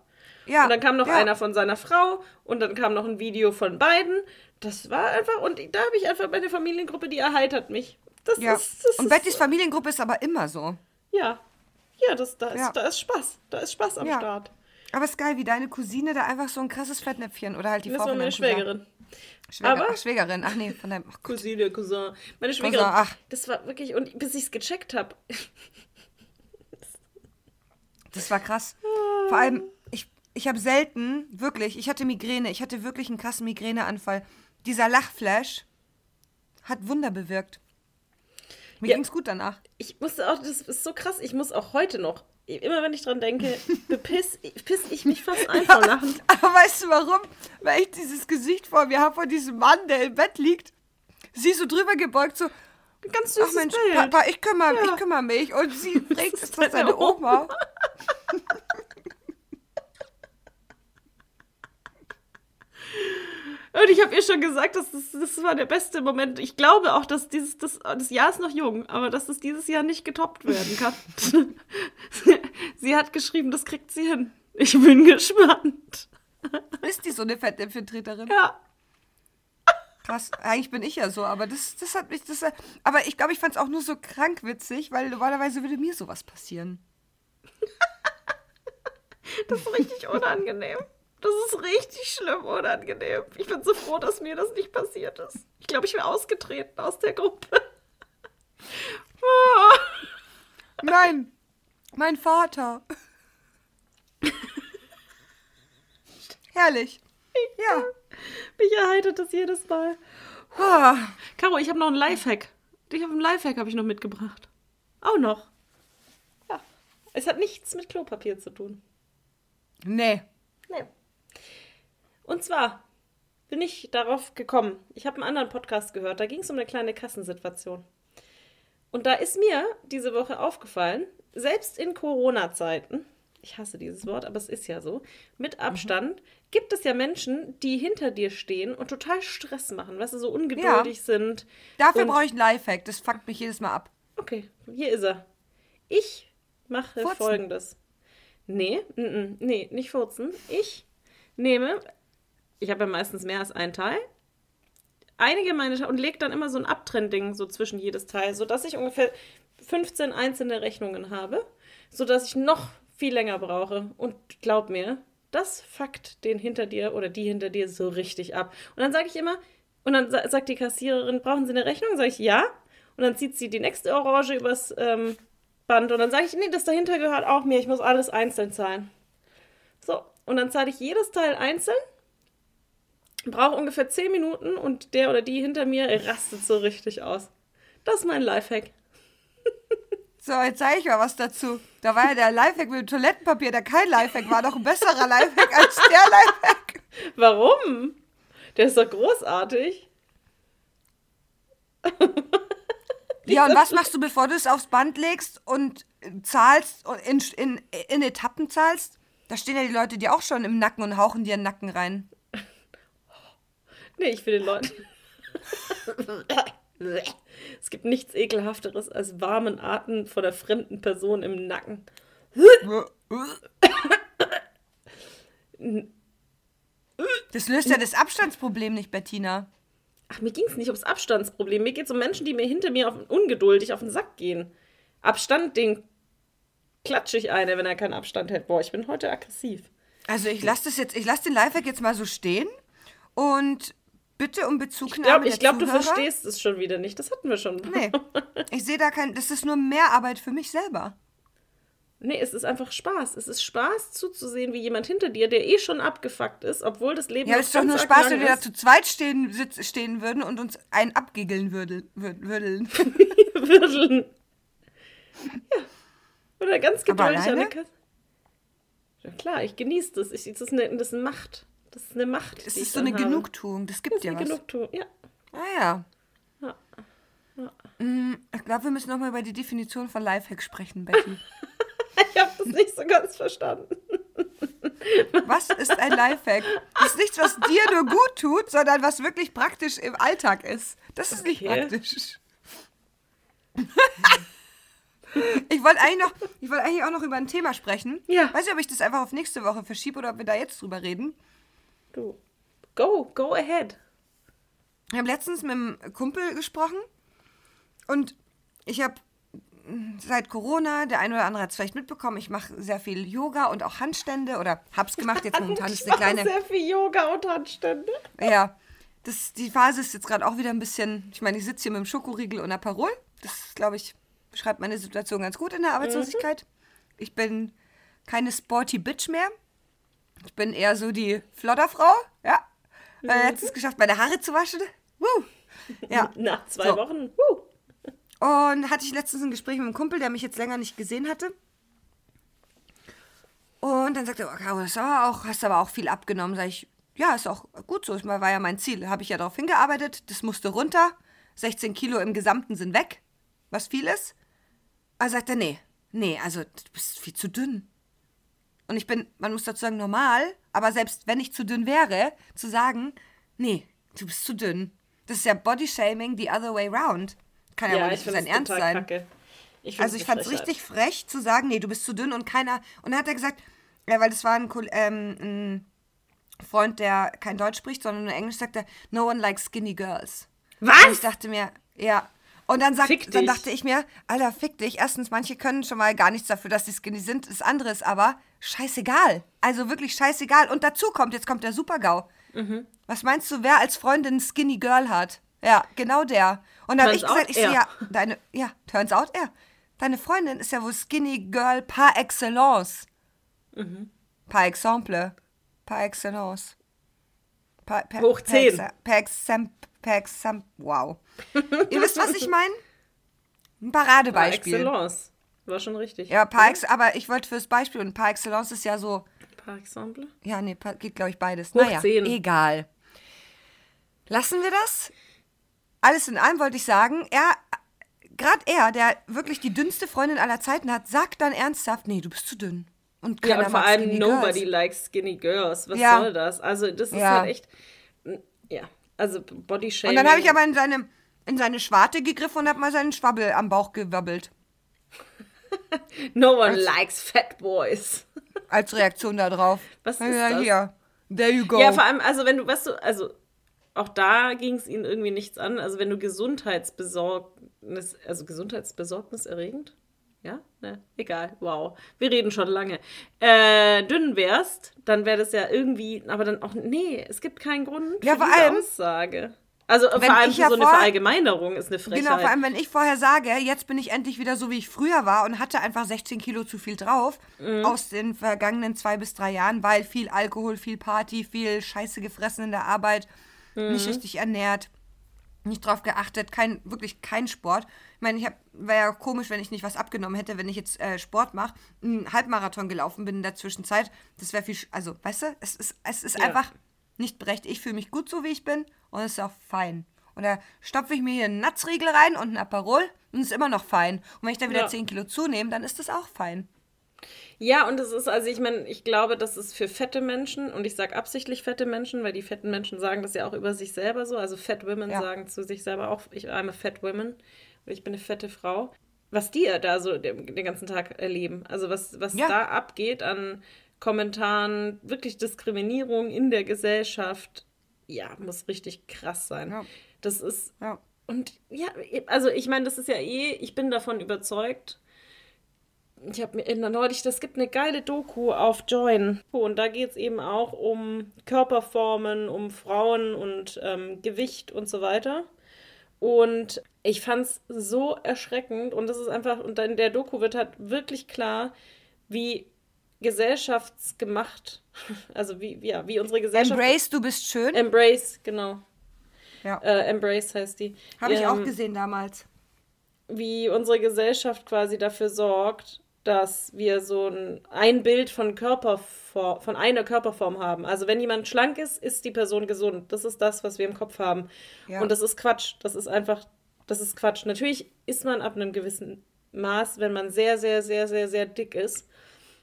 Ja. Und dann kam noch ja. einer von seiner Frau und dann kam noch ein Video von beiden. Das war einfach, und da habe ich einfach meine Familiengruppe, die erheitert mich. Das Ja. ist, das Und ist, Bettys Familiengruppe ist aber immer so. Ja. Ja, das, da, ist, da ist Spaß. Da ist Spaß am. Start. Aber ist geil, wie deine Cousine da einfach so ein krasses Fettnäpfchen oder halt die Das Frau war meine Cousin. Schwägerin. Schwäger, Aber- ach, Schwägerin. Ach nee, von deinem. Gott. Cousine, Cousin. Meine Schwägerin. ach. Das war wirklich, und bis ich es gecheckt habe. Das war krass. Vor allem, ich, ich habe selten, wirklich, ich hatte Migräne, ich hatte wirklich einen krassen Migräneanfall. Dieser Lachflash hat Wunder bewirkt. Mir Ja. ging's gut danach. Ich musste auch, das ist so krass, ich muss auch heute noch, immer wenn ich dran denke, bepiss, piss ich mich fast ein vor Lachen. Aber weißt du warum? Weil ich dieses Gesicht vor mir habe von diesem Mann, der im Bett liegt. Sie so drüber gebeugt, so, Ganz süßes ach Mensch, Bild. Papa, ich kümmere, Ja. ich kümmere mich. Und sie fragt, ist das deine deine Oma? Und ich habe ihr schon gesagt, das, das war der beste Moment. Ich glaube auch, dass dieses, das, das Jahr ist noch jung, aber dass es dieses Jahr nicht getoppt werden kann. sie hat geschrieben, das kriegt sie hin. Ich bin gespannt. Ist die so eine Fettnäpfchentreterin? Ja. Krass, eigentlich bin ich ja so, aber das, das hat mich, das, aber ich glaube, ich fand es auch nur so krank witzig, weil normalerweise würde mir sowas passieren. Das ist richtig unangenehm. Das ist richtig schlimm unangenehm. Ich bin so froh, dass mir das nicht passiert ist. Ich glaube, ich wäre ausgetreten aus der Gruppe. Oh. Nein, mein Vater. Herrlich. Ja. Mich erheitert das jedes Mal. Ah, Caro, ich habe noch einen Lifehack. Ich habe einen Lifehack habe ich noch mitgebracht. Auch noch. Ja. Es hat nichts mit Klopapier zu tun. Nee. Nee. Und zwar bin ich darauf gekommen. Ich habe einen anderen Podcast gehört, da ging es um eine kleine Kassensituation. Und da ist mir diese Woche aufgefallen, selbst in Corona-Zeiten, ich hasse dieses Wort, aber es ist ja so, mit Abstand gibt es ja Menschen, die hinter dir stehen und total Stress machen, weißt du, so ungeduldig sind. Dafür brauche ich einen Lifehack. Das fuckt mich jedes Mal ab. Okay, hier ist er. Ich mache Furzen. folgendes. Nee, mm, mm, nee, nicht furzen. Ich nehme, ich habe ja meistens mehr als ein Teil, einige meine und lege dann immer so ein Abtrennding so zwischen jedes Teil, sodass ich ungefähr 15 einzelne Rechnungen habe, sodass ich noch viel länger brauche. Und glaub mir, das fuckt den hinter dir oder die hinter dir so richtig ab. Und dann sage ich immer, und dann sa- sagt die Kassiererin, brauchen Sie eine Rechnung? Sage ich, ja. Und dann zieht sie die nächste Orange übers ähm, Band und dann sage ich, nee, das dahinter gehört auch mir, ich muss alles einzeln zahlen. So, und dann zahle ich jedes Teil einzeln, brauche ungefähr 10 Minuten und der oder die hinter mir rastet so richtig aus. Das ist mein Lifehack. So, jetzt zeige ich mal was dazu. Da war ja der Lifehack mit dem Toilettenpapier, der kein Lifehack war, doch ein besserer Lifehack als der Lifehack. Warum? Der ist doch großartig. Ja, und was machst du, bevor du es aufs Band legst und zahlst und in, in, in Etappen zahlst? Da stehen ja die Leute dir auch schon im Nacken und hauchen dir in den Nacken rein. Nee, ich will den Leuten. es gibt nichts ekelhafteres als warmen Atem von der fremden Person im Nacken. Das löst ja das Abstandsproblem nicht, Bettina. Ach, mir ging es nicht ums Abstandsproblem. Mir geht es um Menschen, die mir hinter mir auf, ungeduldig auf den Sack gehen. Abstand, den klatsche ich eine, wenn er keinen Abstand hält. Boah, ich bin heute aggressiv. Also ich lasse das jetzt, ich lasse den Lifehack jetzt mal so stehen und bitte um Ich Bezugnahme glaube, ich glaub, du verstehst es schon wieder nicht. Das hatten wir schon. Nee, ich sehe da kein, das ist nur mehr Arbeit für mich selber. Nee, es ist einfach Spaß. Es ist Spaß zuzusehen, wie jemand hinter dir, der eh schon abgefuckt ist, obwohl das Leben Ja, es ist doch nur Spaß, wenn wir da zu zweit stehen, sitz, stehen würden und uns einen abgiggeln würdel, würd, würdeln. Würdeln. Ja. Oder ganz geduldig an der Kasse. Ja klar, ich genieße das. Ich, das, das ist eine Macht. Das ist eine Macht. Es ist so eine habe. Genugtuung, das gibt Das ja eine was. Genugtuung, ja. Ah ja. Ja. Mm, Ich glaube, wir müssen nochmal über die Definition von Lifehack sprechen, Betty. Ich habe das nicht so ganz verstanden. Was ist ein Lifehack? Das ist nichts, was dir nur gut tut, sondern was wirklich praktisch im Alltag ist. Das ist nicht Okay. praktisch. Ich wollte eigentlich noch, ich wollte eigentlich auch noch über ein Thema sprechen. Ja. Weiß nicht, ob ich das einfach auf nächste Woche verschiebe oder ob wir da jetzt drüber reden. Du. Go, go ahead. Ich habe letztens mit einem Kumpel gesprochen und ich habe seit Corona, der eine oder andere hat es vielleicht mitbekommen, ich mache sehr viel Yoga und auch Handstände oder hab's gemacht. Jetzt momentan ist eine Ich mache kleine. sehr viel Yoga und Handstände. Ja, das, die Phase ist jetzt gerade auch wieder ein bisschen. Ich meine, ich sitze hier mit dem Schokoriegel und Aperol. Das, glaube ich, beschreibt meine Situation ganz gut in der Arbeitslosigkeit. Ich bin keine sporty Bitch mehr. Ich bin eher so die Flodderfrau. Ja. Äh, jetzt es geschafft, meine Haare zu waschen. Woo. Ja. Nach zwei So. Wochen. Huh. Und hatte ich letztens ein Gespräch mit einem Kumpel, der mich jetzt länger nicht gesehen hatte. Und dann sagte er, Caro, das ist aber auch, hast aber auch viel abgenommen. Sag ich, ja, ist auch gut so. Das war ja mein Ziel. Habe ich ja darauf hingearbeitet. Das musste runter. 16 Kilo im Gesamten sind weg, was viel ist. Aber sagt er, nee, nee, also du bist viel zu dünn. Und ich bin, man muss dazu sagen, normal, aber selbst wenn ich zu dünn wäre, zu sagen, nee, du bist zu dünn. Das ist ja Bodyshaming the other way round. Kann ja, Ja, wohl ich nicht sein Ernst sein. kacke. Ich Also ich fand es richtig frech zu sagen, nee, du bist zu dünn und keiner. Und dann hat er gesagt, ja, weil das war ein, ähm, ein Freund, der kein Deutsch spricht, sondern nur Englisch, sagte, no one likes skinny girls. Was? Und ich dachte mir, ja. Und dann, sagt, dann dachte ich mir, Alter, fick dich. Erstens, manche können schon mal gar nichts dafür, dass sie skinny sind. Das andere ist aber scheißegal. Also wirklich scheißegal. Und dazu kommt, jetzt kommt der Super-GAU. Mhm. Was meinst du, wer als Freundin skinny Girl hat? Ja, genau der. Und dann habe ich gesagt, ich so, ja, deine, ja, turns out er. Deine Freundin ist ja wohl skinny Girl par excellence. Mhm. Par exemple. Par excellence. Par, per, Hoch zehn. Per, exa- per, exem, per exem, wow. Ihr wisst, was ich meine? Ein Paradebeispiel. Excellence. War schon richtig. Ja, par ex, aber ich wollte fürs Beispiel und par excellence ist ja so, Par exemple. ja, nee, par, geht glaube ich beides. Hoch naja, zehn. egal. Lassen wir das? Alles in allem wollte ich sagen, er, gerade er, der wirklich die dünnste Freundin aller Zeiten hat, sagt dann ernsthaft, nee, du bist zu dünn. Und Ja, und vor allem nobody girls. likes skinny girls. Was Ja. soll das? Also, das ist Ja. halt echt. Also Body Und Shaming. dann habe ich aber in seine, in seine Schwarte gegriffen und habe mal seinen Schwabbel am Bauch gewabbelt. No one likes fat boys. Als Reaktion darauf. Was ja, ist ja, das? hier. There you go. Ja, vor allem, also wenn du, weißt du, also auch da ging es ihnen irgendwie nichts an. Also wenn du Gesundheitsbesorgnis, also Gesundheitsbesorgnis erregend? Ja? Ne, egal. Wow. Wir reden schon lange. Äh, dünn wärst, dann wäre das ja irgendwie, aber dann auch, nee, es gibt keinen Grund Ja, für diese allem- Aussage. Also Wenn vor allem ja so eine Verallgemeinerung ist eine Frechheit. Genau, vor allem, wenn ich vorher sage, jetzt bin ich endlich wieder so, wie ich früher war und hatte einfach 16 Kilo zu viel drauf Mhm. aus den vergangenen zwei bis drei Jahren, weil viel Alkohol, viel Party, viel Scheiße gefressen in der Arbeit, Mhm. nicht richtig ernährt, nicht drauf geachtet, kein, wirklich kein Sport. Ich meine, ich wäre ja komisch, wenn ich nicht was abgenommen hätte, wenn ich jetzt äh, Sport mache, einen Halbmarathon gelaufen bin in der Zwischenzeit. Das wäre viel, also, weißt du, es ist, es ist Ja. einfach nicht berechtigt. Ich fühle mich gut so, wie ich bin und es ist auch fein. Und da stopfe ich mir hier einen Natzriegel rein und ein Aperol und es ist immer noch fein. Und wenn ich dann wieder Ja. 10 Kilo zunehme, dann ist das auch fein. Ja, und es ist, also ich meine, ich glaube, das ist für fette Menschen, und ich sage absichtlich fette Menschen, weil die fetten Menschen sagen das ja auch über sich selber so. Also Fat Women Ja. sagen zu sich selber auch, ich I'm a fat woman, ich bin eine fette Frau. Was die ja da so den, den ganzen Tag erleben. Also was, was Ja. da abgeht an Kommentaren, wirklich Diskriminierung in der Gesellschaft, ja, muss richtig krass sein. Ja. Das ist, Ja. und ja, also ich meine, das ist ja eh, ich bin davon überzeugt. Ich habe mir neulich, das gibt eine geile Doku auf Join. Und da geht es eben auch um Körperformen, um Frauen und ähm, Gewicht und so weiter. Und ich fand es so erschreckend. Und das ist einfach, und in der Doku wird halt wirklich klar, wie gesellschaftsgemacht, also wie, ja, wie unsere Gesellschaft. Embrace, du bist schön. Embrace, genau. ja. Äh, Embrace heißt die. Habe ich auch Ähm, gesehen damals. wie unsere Gesellschaft quasi dafür sorgt, dass wir so ein, ein Bild von Körperform, von einer Körperform haben. Also wenn jemand schlank ist, ist die Person gesund. Das ist das, was wir im Kopf haben. Ja. Und das ist Quatsch. Das ist einfach, das ist Quatsch. Natürlich ist man ab einem gewissen Maß, wenn man sehr, sehr, sehr, sehr, sehr dick ist,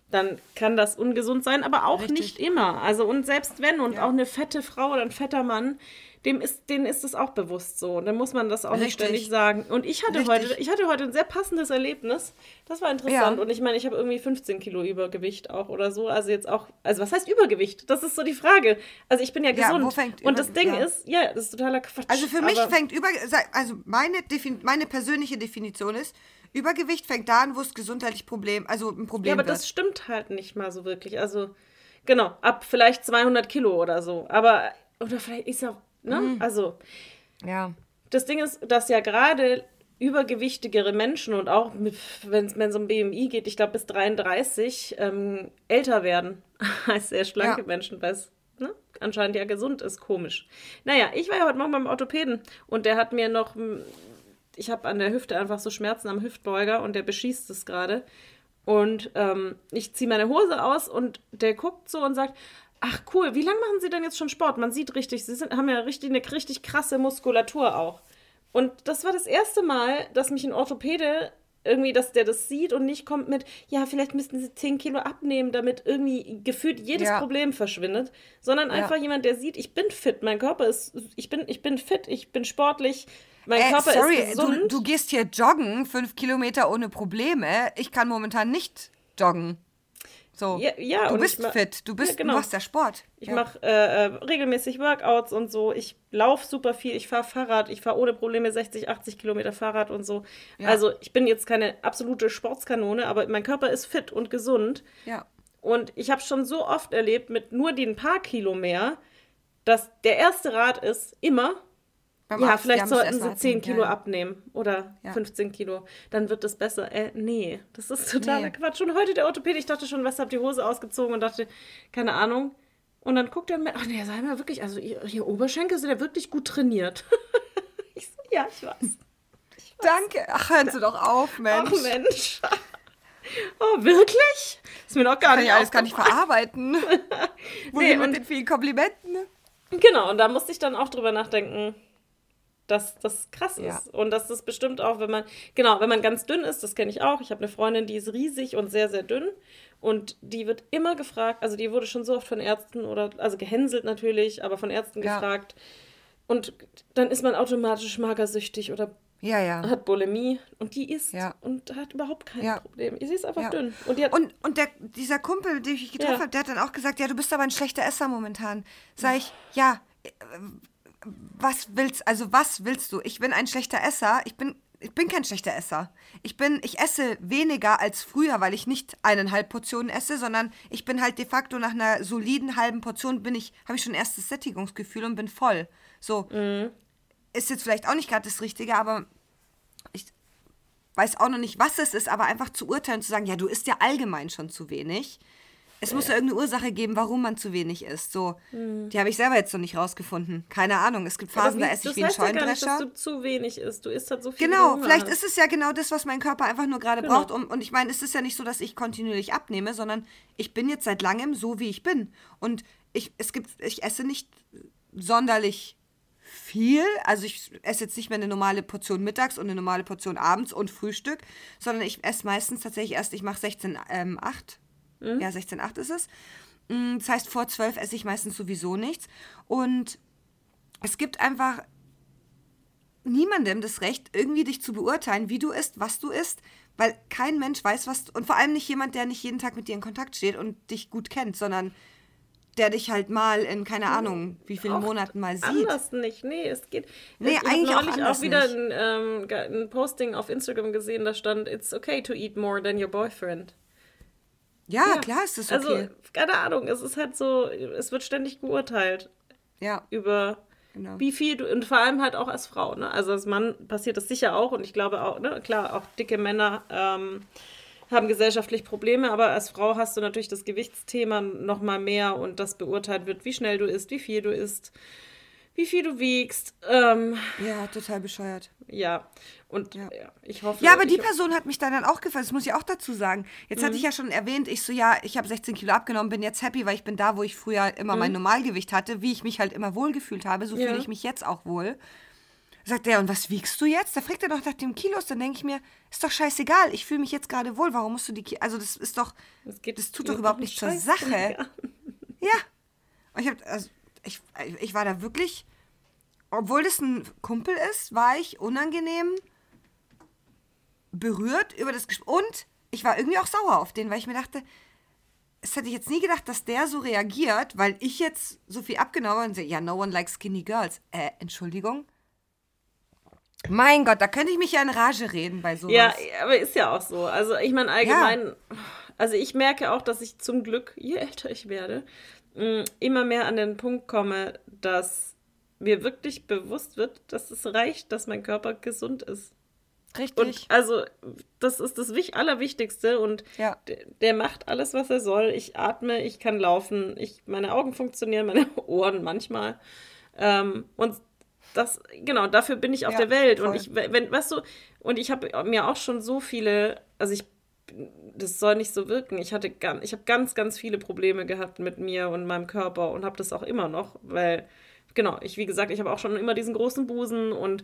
dann kann das ungesund sein, aber auch Richtig. nicht immer. Also und selbst wenn und Ja. auch eine fette Frau oder ein fetter Mann, dem ist, denen ist es auch bewusst so. Und dann muss man das auch nicht Richtig. ständig sagen. Und ich hatte Richtig. heute, ich hatte heute ein sehr passendes Erlebnis. Das war interessant. Ja. Und ich meine, ich habe irgendwie 15 Kilo Übergewicht auch oder so. Also jetzt auch, also was heißt Übergewicht? Das ist so die Frage. Also ich bin ja Ja, gesund. wo fängt und über- das Ding ja. ist, ja, das ist totaler Quatsch. Also für mich fängt über, also meine, Defin meine persönliche Definition ist, Übergewicht fängt da an, wo es gesundheitlich Problem, also ein Problem Ja, aber wird. das stimmt halt nicht mal so wirklich. Also, genau, ab vielleicht 200 Kilo oder so. Aber, oder vielleicht ist ja, ne? Mhm. Also, ja. das Ding ist, dass ja gerade übergewichtigere Menschen und auch, wenn es um BMI geht, ich glaube bis 33, ähm, älter werden als sehr schlanke Ja. Menschen, weil es ne, anscheinend ja gesund ist. Komisch. Naja, ich war ja heute Morgen beim Orthopäden und der hat mir noch, hm, ich habe an der Hüfte einfach so Schmerzen am Hüftbeuger und der beschießt es gerade. Und ähm, ich ziehe meine Hose aus und der guckt so und sagt, ach cool, wie lange machen Sie denn jetzt schon Sport? Man sieht richtig, Sie sind, haben ja richtig, eine richtig krasse Muskulatur auch. Und das war das erste Mal, dass mich ein Orthopäde irgendwie, dass der das sieht und nicht kommt mit, ja, vielleicht müssten Sie 10 Kilo abnehmen, damit irgendwie gefühlt jedes Ja. Problem verschwindet, sondern einfach jemand, der sieht, ich bin fit, mein Körper ist, ich bin, ich bin fit, ich bin sportlich, mein Äh, Körper sorry, ist gesund. du, du gehst hier joggen, fünf Kilometer ohne Probleme. Ich kann momentan nicht joggen. So. Ja, ja du bist ich ma- fit, du bist, Ja, genau. du machst ja Sport. Ich ja. mache äh, äh, regelmäßig Workouts und so. Ich laufe super viel. Ich fahre Fahrrad. Ich fahre ohne Probleme 60, 80 Kilometer Fahrrad und so. Also ich bin jetzt keine absolute Sportskanone, aber mein Körper ist fit und gesund. Ja. Und ich habe schon so oft erlebt, mit nur den paar Kilo mehr, dass der erste Rat ist immer, Beim ja, Arzt, vielleicht sollten sie 10 erzählt, Kilo ja. abnehmen oder Ja. 15 Kilo. Dann wird es besser. Äh, nee, das ist totaler Nee. Quatsch. Und heute der Orthopäd, ich dachte schon, was habt die Hose ausgezogen und dachte, keine Ahnung. Und dann guckt er mir, ach nee, sei mal wirklich, also ihr, ihr Oberschenkel sind ja wirklich gut trainiert. ich so, ja, ich weiß. Danke. Ach, hören Sie doch auf, Mensch. Ach Mensch. Oh, wirklich? Ist mir noch gar Kann nicht ich alles gar nicht verarbeiten. Wohin Nee, mit und- den vielen Komplimenten? Genau, und da musste ich dann auch drüber nachdenken, dass das krass ist. Ja. Und dass das bestimmt auch, wenn man, genau, wenn man ganz dünn ist, das kenne ich auch. Ich habe eine Freundin, die ist riesig und sehr, sehr dünn. Und die wird immer gefragt, also die wurde schon so oft von Ärzten oder, also gehänselt natürlich, aber von Ärzten Ja. gefragt. Und dann ist man automatisch magersüchtig oder Ja, ja. hat Bulimie und die isst Ja. und hat überhaupt kein Ja. Problem. Sie ist einfach Ja. dünn. Und Und, und der, dieser Kumpel, den ich getroffen habe, der hat dann auch gesagt, ja, du bist aber ein schlechter Esser momentan. Sag ich, ja, äh, was willst, also was willst du? Ich bin ein schlechter Esser. Ich bin, ich bin kein schlechter Esser. Ich bin, ich esse weniger als früher, weil ich nicht eineinhalb Portionen esse, sondern ich bin halt de facto nach einer soliden halben Portion bin ich, habe ich schon erstes Sättigungsgefühl und bin voll. So. Ist jetzt vielleicht auch nicht gerade das Richtige, aber ich weiß auch noch nicht, was es ist, aber einfach zu urteilen, zu sagen, ja, du isst ja allgemein schon zu wenig. Es muss ja irgendeine Ursache geben, warum man zu wenig isst. So, die habe ich selber jetzt noch nicht rausgefunden. Keine Ahnung. Es gibt Phasen, da wie- esse ich das wie ein heißt ja gar nicht, Scheunendrescher. dass du zu wenig isst. Du isst halt so viel. wie du Genau, vielleicht hast. ist es ja genau das, was mein Körper einfach nur gerade Genau. braucht. Um, und ich meine, es ist ja nicht so, dass ich kontinuierlich abnehme, sondern ich bin jetzt seit langem so, wie ich bin. Und ich, es gibt, ich esse nicht sonderlich viel. Also ich esse jetzt nicht mehr eine normale Portion mittags und eine normale Portion abends und Frühstück, sondern ich esse meistens tatsächlich erst, ich mache 16, ähm, 8. Ja, 16, 8 ist es. Mm, Das heißt, vor 12 esse ich meistens sowieso nichts. Und es gibt einfach niemandem das Recht, irgendwie dich zu beurteilen, wie du isst, was du isst, weil kein Mensch weiß, was du, und vor allem nicht jemand, der nicht jeden Tag mit dir in Kontakt steht und dich gut kennt, sondern der dich halt mal in, keine Ahnung, wie vielen Auch Monaten mal sieht. Anders nicht, nee, es geht. Nee, ich habe eigentlich auch neulich auch, anders wieder ein, ähm, ein Posting auf Instagram gesehen, da stand, it's okay to eat more than your boyfriend. Ja, klar ist das okay. Also, keine Ahnung, es ist halt so, es wird ständig geurteilt ja, über Genau. wie viel du, und vor allem halt auch als Frau, ne? Also als Mann passiert das sicher auch und ich glaube auch, ne, klar, auch dicke Männer ähm, haben gesellschaftlich Probleme, aber als Frau hast du natürlich das Gewichtsthema noch mal mehr und das beurteilt wird, wie schnell du isst, wie viel du isst, wie viel du wiegst, ähm, ja, total bescheuert. ja. Und Ja. ja. ich hoffe. Ja, aber die Person hat mich dann, dann auch gefallen, das muss ich auch dazu sagen. Jetzt Mhm. hatte ich ja schon erwähnt, ich so, ja, ich habe 16 Kilo abgenommen, bin jetzt happy, weil ich bin da, wo ich früher immer mein Normalgewicht hatte, wie ich mich halt immer wohlgefühlt habe, so Mhm. Ja. fühle ich mich jetzt auch wohl. Sagt er, und was wiegst du jetzt? Da fragt er doch nach dem Kilos, dann denke ich mir, ist doch scheißegal, ich fühle mich jetzt gerade wohl, warum musst du die Kilos, also das ist doch, Es geht- das tut doch überhaupt doch nichts zur Sache. an. Ja. Und ich habe, also, ich, ich war da wirklich, obwohl das ein Kumpel ist, war ich unangenehm berührt über das Gespräch. Und ich war irgendwie auch sauer auf den, weil ich mir dachte, es hätte ich jetzt nie gedacht, dass der so reagiert, weil ich jetzt so viel abgenommen habe und so, ja, no one likes skinny girls. Äh, Entschuldigung? Mein Gott, da könnte ich mich ja in Rage reden bei sowas. Ja, aber ist ja auch so. Also ich meine allgemein, also ich merke auch, dass ich zum Glück, je älter ich werde, mh, immer mehr an den Punkt komme, dass mir wirklich bewusst wird, dass es reicht, dass mein Körper gesund ist. Richtig. Und also das ist das Wich- Allerwichtigste und Ja. der, macht alles, was er soll. Ich atme, ich kann laufen, ich, meine Augen funktionieren, meine Ohren manchmal. Ähm, und das, genau, dafür bin ich auf Ja, der Welt. Und voll. ich, wenn, weißt du, und ich habe mir auch schon so viele, also ich, das soll nicht so wirken. Ich hatte ganz, ich habe ganz, ganz viele Probleme gehabt mit mir und meinem Körper und habe das auch immer noch, weil, genau, ich, wie gesagt, ich habe auch schon immer diesen großen Busen und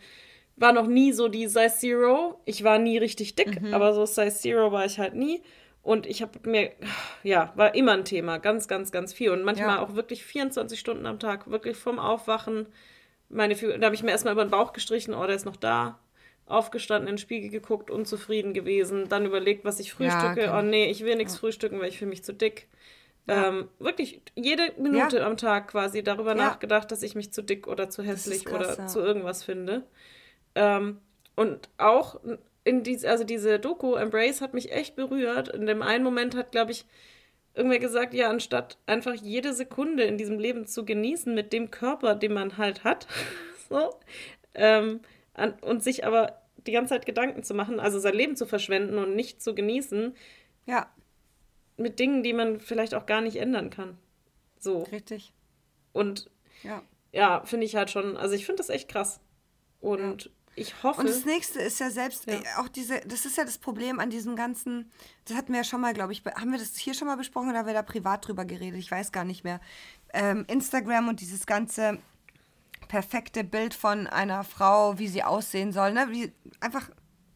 war noch nie so die Size Zero. Ich war nie richtig dick, aber so Size Zero war ich halt nie. Und ich habe mir, ja, war immer ein Thema, ganz, ganz, ganz viel. Und manchmal Ja. auch wirklich 24 Stunden am Tag, wirklich vom Aufwachen. Meine Figur, da habe ich mir erstmal über den Bauch gestrichen, oh, der ist noch da. aufgestanden, in den Spiegel geguckt, unzufrieden gewesen, dann überlegt, was ich frühstücke. Ja, oh nee, ich will nichts frühstücken, weil ich fühle mich zu dick. Ähm, wirklich jede Minute Ja. am Tag quasi darüber Ja. nachgedacht, dass ich mich zu dick oder zu hässlich krass, oder zu irgendwas finde. Ähm, und auch in diese, also diese Doku Embrace hat mich echt berührt. In dem einen Moment hat, glaube ich, irgendwer gesagt, ja, anstatt einfach jede Sekunde in diesem Leben zu genießen mit dem Körper, den man halt hat, so, ähm, an, und sich aber die ganze Zeit Gedanken zu machen, also sein Leben zu verschwenden und nicht zu genießen, Ja, mit Dingen, die man vielleicht auch gar nicht ändern kann. So. richtig. Und Ja. ja, finde ich halt schon, also ich finde das echt krass. Und ich hoffe. Und das nächste ist ja selbst, Ja. äh, auch diese, das ist ja das Problem an diesem ganzen, das hatten wir ja schon mal, glaube ich, be- haben wir das hier schon mal besprochen oder haben wir da privat drüber geredet? Ich weiß gar nicht mehr. Ähm, Instagram und dieses ganze perfekte Bild von einer Frau, wie sie aussehen soll, ne? Wie, einfach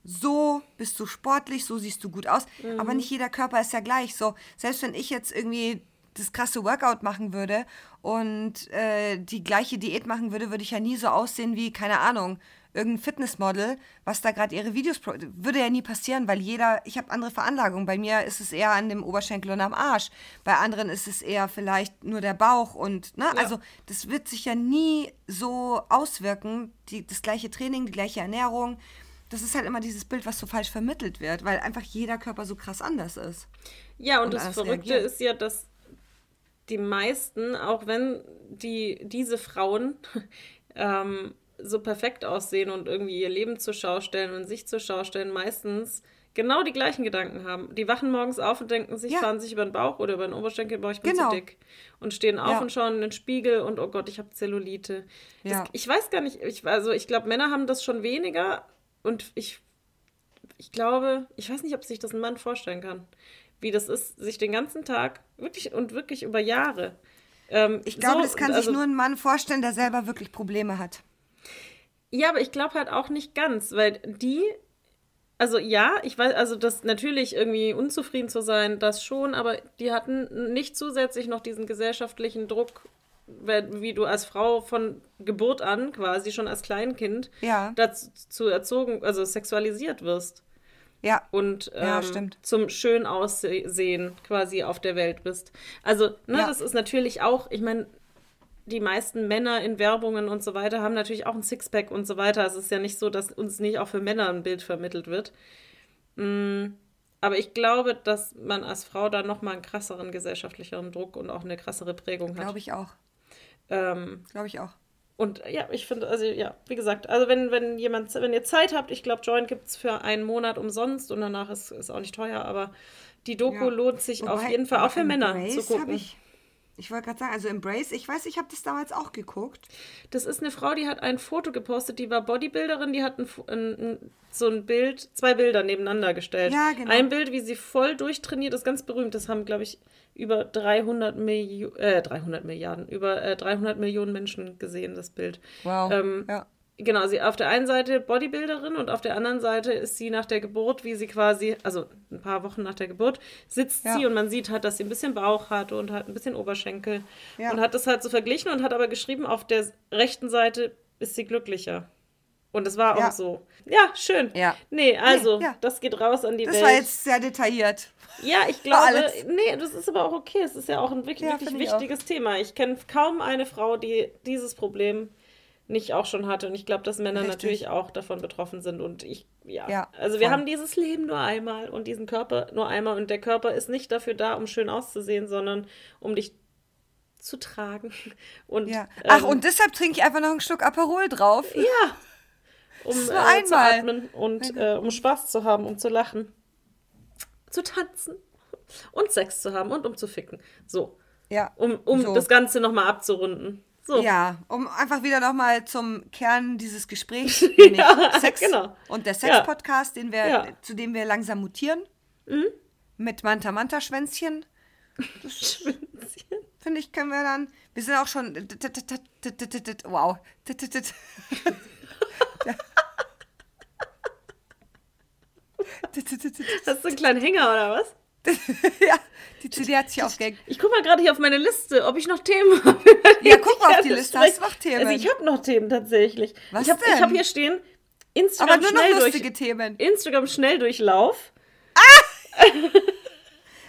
so bist du sportlich, so siehst du gut aus. Aber nicht jeder Körper ist ja gleich. So, selbst wenn ich jetzt irgendwie das krasse Workout machen würde und äh, die gleiche Diät machen würde, würde ich ja nie so aussehen wie, keine Ahnung, irgendein Fitnessmodel, was da gerade ihre Videos würde ja nie passieren, weil jeder, ich habe andere Veranlagungen. Bei mir ist es eher an dem Oberschenkel und am Arsch. Bei anderen ist es eher vielleicht nur der Bauch und ne, Ja. also das wird sich ja nie so auswirken. Die, das gleiche Training, die gleiche Ernährung. Das ist halt immer dieses Bild, was so falsch vermittelt wird, weil einfach jeder Körper so krass anders ist. Ja, und, und das Verrückte reagieren. ist ja, dass die meisten, auch wenn die, diese Frauen ähm, so perfekt aussehen und irgendwie ihr Leben zur Schau stellen und sich zur Schau stellen, meistens genau die gleichen Gedanken haben. Die wachen morgens auf und denken sich, Ja. fahren sich über den Bauch oder über den Oberschenkel, boah, ich bin Genau. zu dick. Und stehen auf Ja. und schauen in den Spiegel und oh Gott, ich habe Zellulite. Ja. Das, ich weiß gar nicht, ich, also ich glaube, Männer haben das schon weniger und ich ich glaube, ich weiß nicht, ob sich das ein Mann vorstellen kann, wie das ist, sich den ganzen Tag wirklich und wirklich über Jahre. Ähm, Ich glaube, so- das kann also, sich nur ein Mann vorstellen, der selber wirklich Probleme hat. Ja, aber ich glaube halt auch nicht ganz, weil die, also ja, ich weiß, also das natürlich irgendwie unzufrieden zu sein, das schon, aber die hatten nicht zusätzlich noch diesen gesellschaftlichen Druck, wie du als Frau von Geburt an quasi schon als Kleinkind Ja. dazu erzogen, also sexualisiert wirst. Ja. und Ja, ähm, stimmt. zum schön aussehen quasi auf der Welt bist. Also, ne, Ja. das ist natürlich auch, ich meine, die meisten Männer in Werbungen und so weiter haben natürlich auch ein Sixpack und so weiter. Es ist ja nicht so, dass uns nicht auch für Männer ein Bild vermittelt wird. Mm, aber ich glaube, dass man als Frau da nochmal einen krasseren gesellschaftlicheren Druck und auch eine krassere Prägung hat. Glaube ich auch. Ähm, Glaube ich auch. und ja, ich finde, also ja, wie gesagt, also wenn, wenn jemand, wenn ihr Zeit habt, ich glaube, Join gibt es für einen Monat umsonst und danach ist es auch nicht teuer, aber die Doku Ja. lohnt sich auf Wobei, jeden Fall auch für Männer Embrace zu gucken. Ich, ich wollte gerade sagen, also Embrace, ich weiß, ich habe das damals auch geguckt. Das ist eine Frau, die hat ein Foto gepostet, die war Bodybuilderin, die hat ein, ein, so ein Bild, zwei Bilder nebeneinander gestellt. Ja, genau. Ein Bild, wie sie voll durchtrainiert, ist ganz berühmt. Das haben, glaube ich, über 300, Millio äh, 300 Milliarden, über äh, 300 Millionen Menschen gesehen, das Bild. Wow. Ähm, ja. Genau, sie auf der einen Seite Bodybuilderin und auf der anderen Seite ist sie nach der Geburt, wie sie quasi, also ein paar Wochen nach der Geburt, sitzt Ja. sie und man sieht halt, dass sie ein bisschen Bauch hat und hat ein bisschen Oberschenkel Ja. und hat das halt so verglichen und hat aber geschrieben, auf der rechten Seite ist sie glücklicher. Und es war auch Ja. so. Ja, schön. Ja. Nee, also, Nee, ja. das geht raus an die Das Welt. war jetzt sehr detailliert. Ja, ich glaube, nee, das ist aber auch okay. Es ist ja auch ein wirklich, Ja, wirklich finde ich wichtiges Thema. Ich kenne kaum eine Frau, die dieses Problem nicht auch schon hatte. Und ich glaube, dass Männer Richtig. natürlich auch davon betroffen sind. Und ich, ja. Ja, also wir voll. haben dieses Leben nur einmal und diesen Körper nur einmal. Und der Körper ist nicht dafür da, um schön auszusehen, sondern um dich zu tragen. Und, Ja. Ach, ähm, und deshalb trinke ich einfach noch einen Schluck Aperol drauf. ja, um nur äh, zu einmal. atmen und äh, um Spaß zu haben, um zu lachen, zu tanzen und Sex zu haben und um zu ficken. So, Ja. um, um So. das Ganze nochmal abzurunden. So, Ja, um einfach wieder nochmal zum Kern dieses Gesprächs, nämlich Sex genau. und der Ja. Sex-Podcast, den wir, Ja. Mhm. zu dem wir langsam mutieren. Mit Manta Manta Schwänzchen. Schwänzchen. Finde ich, können wir dann. Wir sind auch schon. Wow. Hast du einen kleinen Hänger oder was? Ja, die CD hat sich aufgehängt. Ich gucke mal gerade hier auf meine Liste, ob ich noch Themen habe. Ja, guck mal auf die Liste. das Hast du noch Themen? Also ich habe noch Themen tatsächlich. Was ich habe denn? hab hier stehen Instagram Aber nur noch schnell lustige durch, Themen. Instagram Schnelldurchlauf.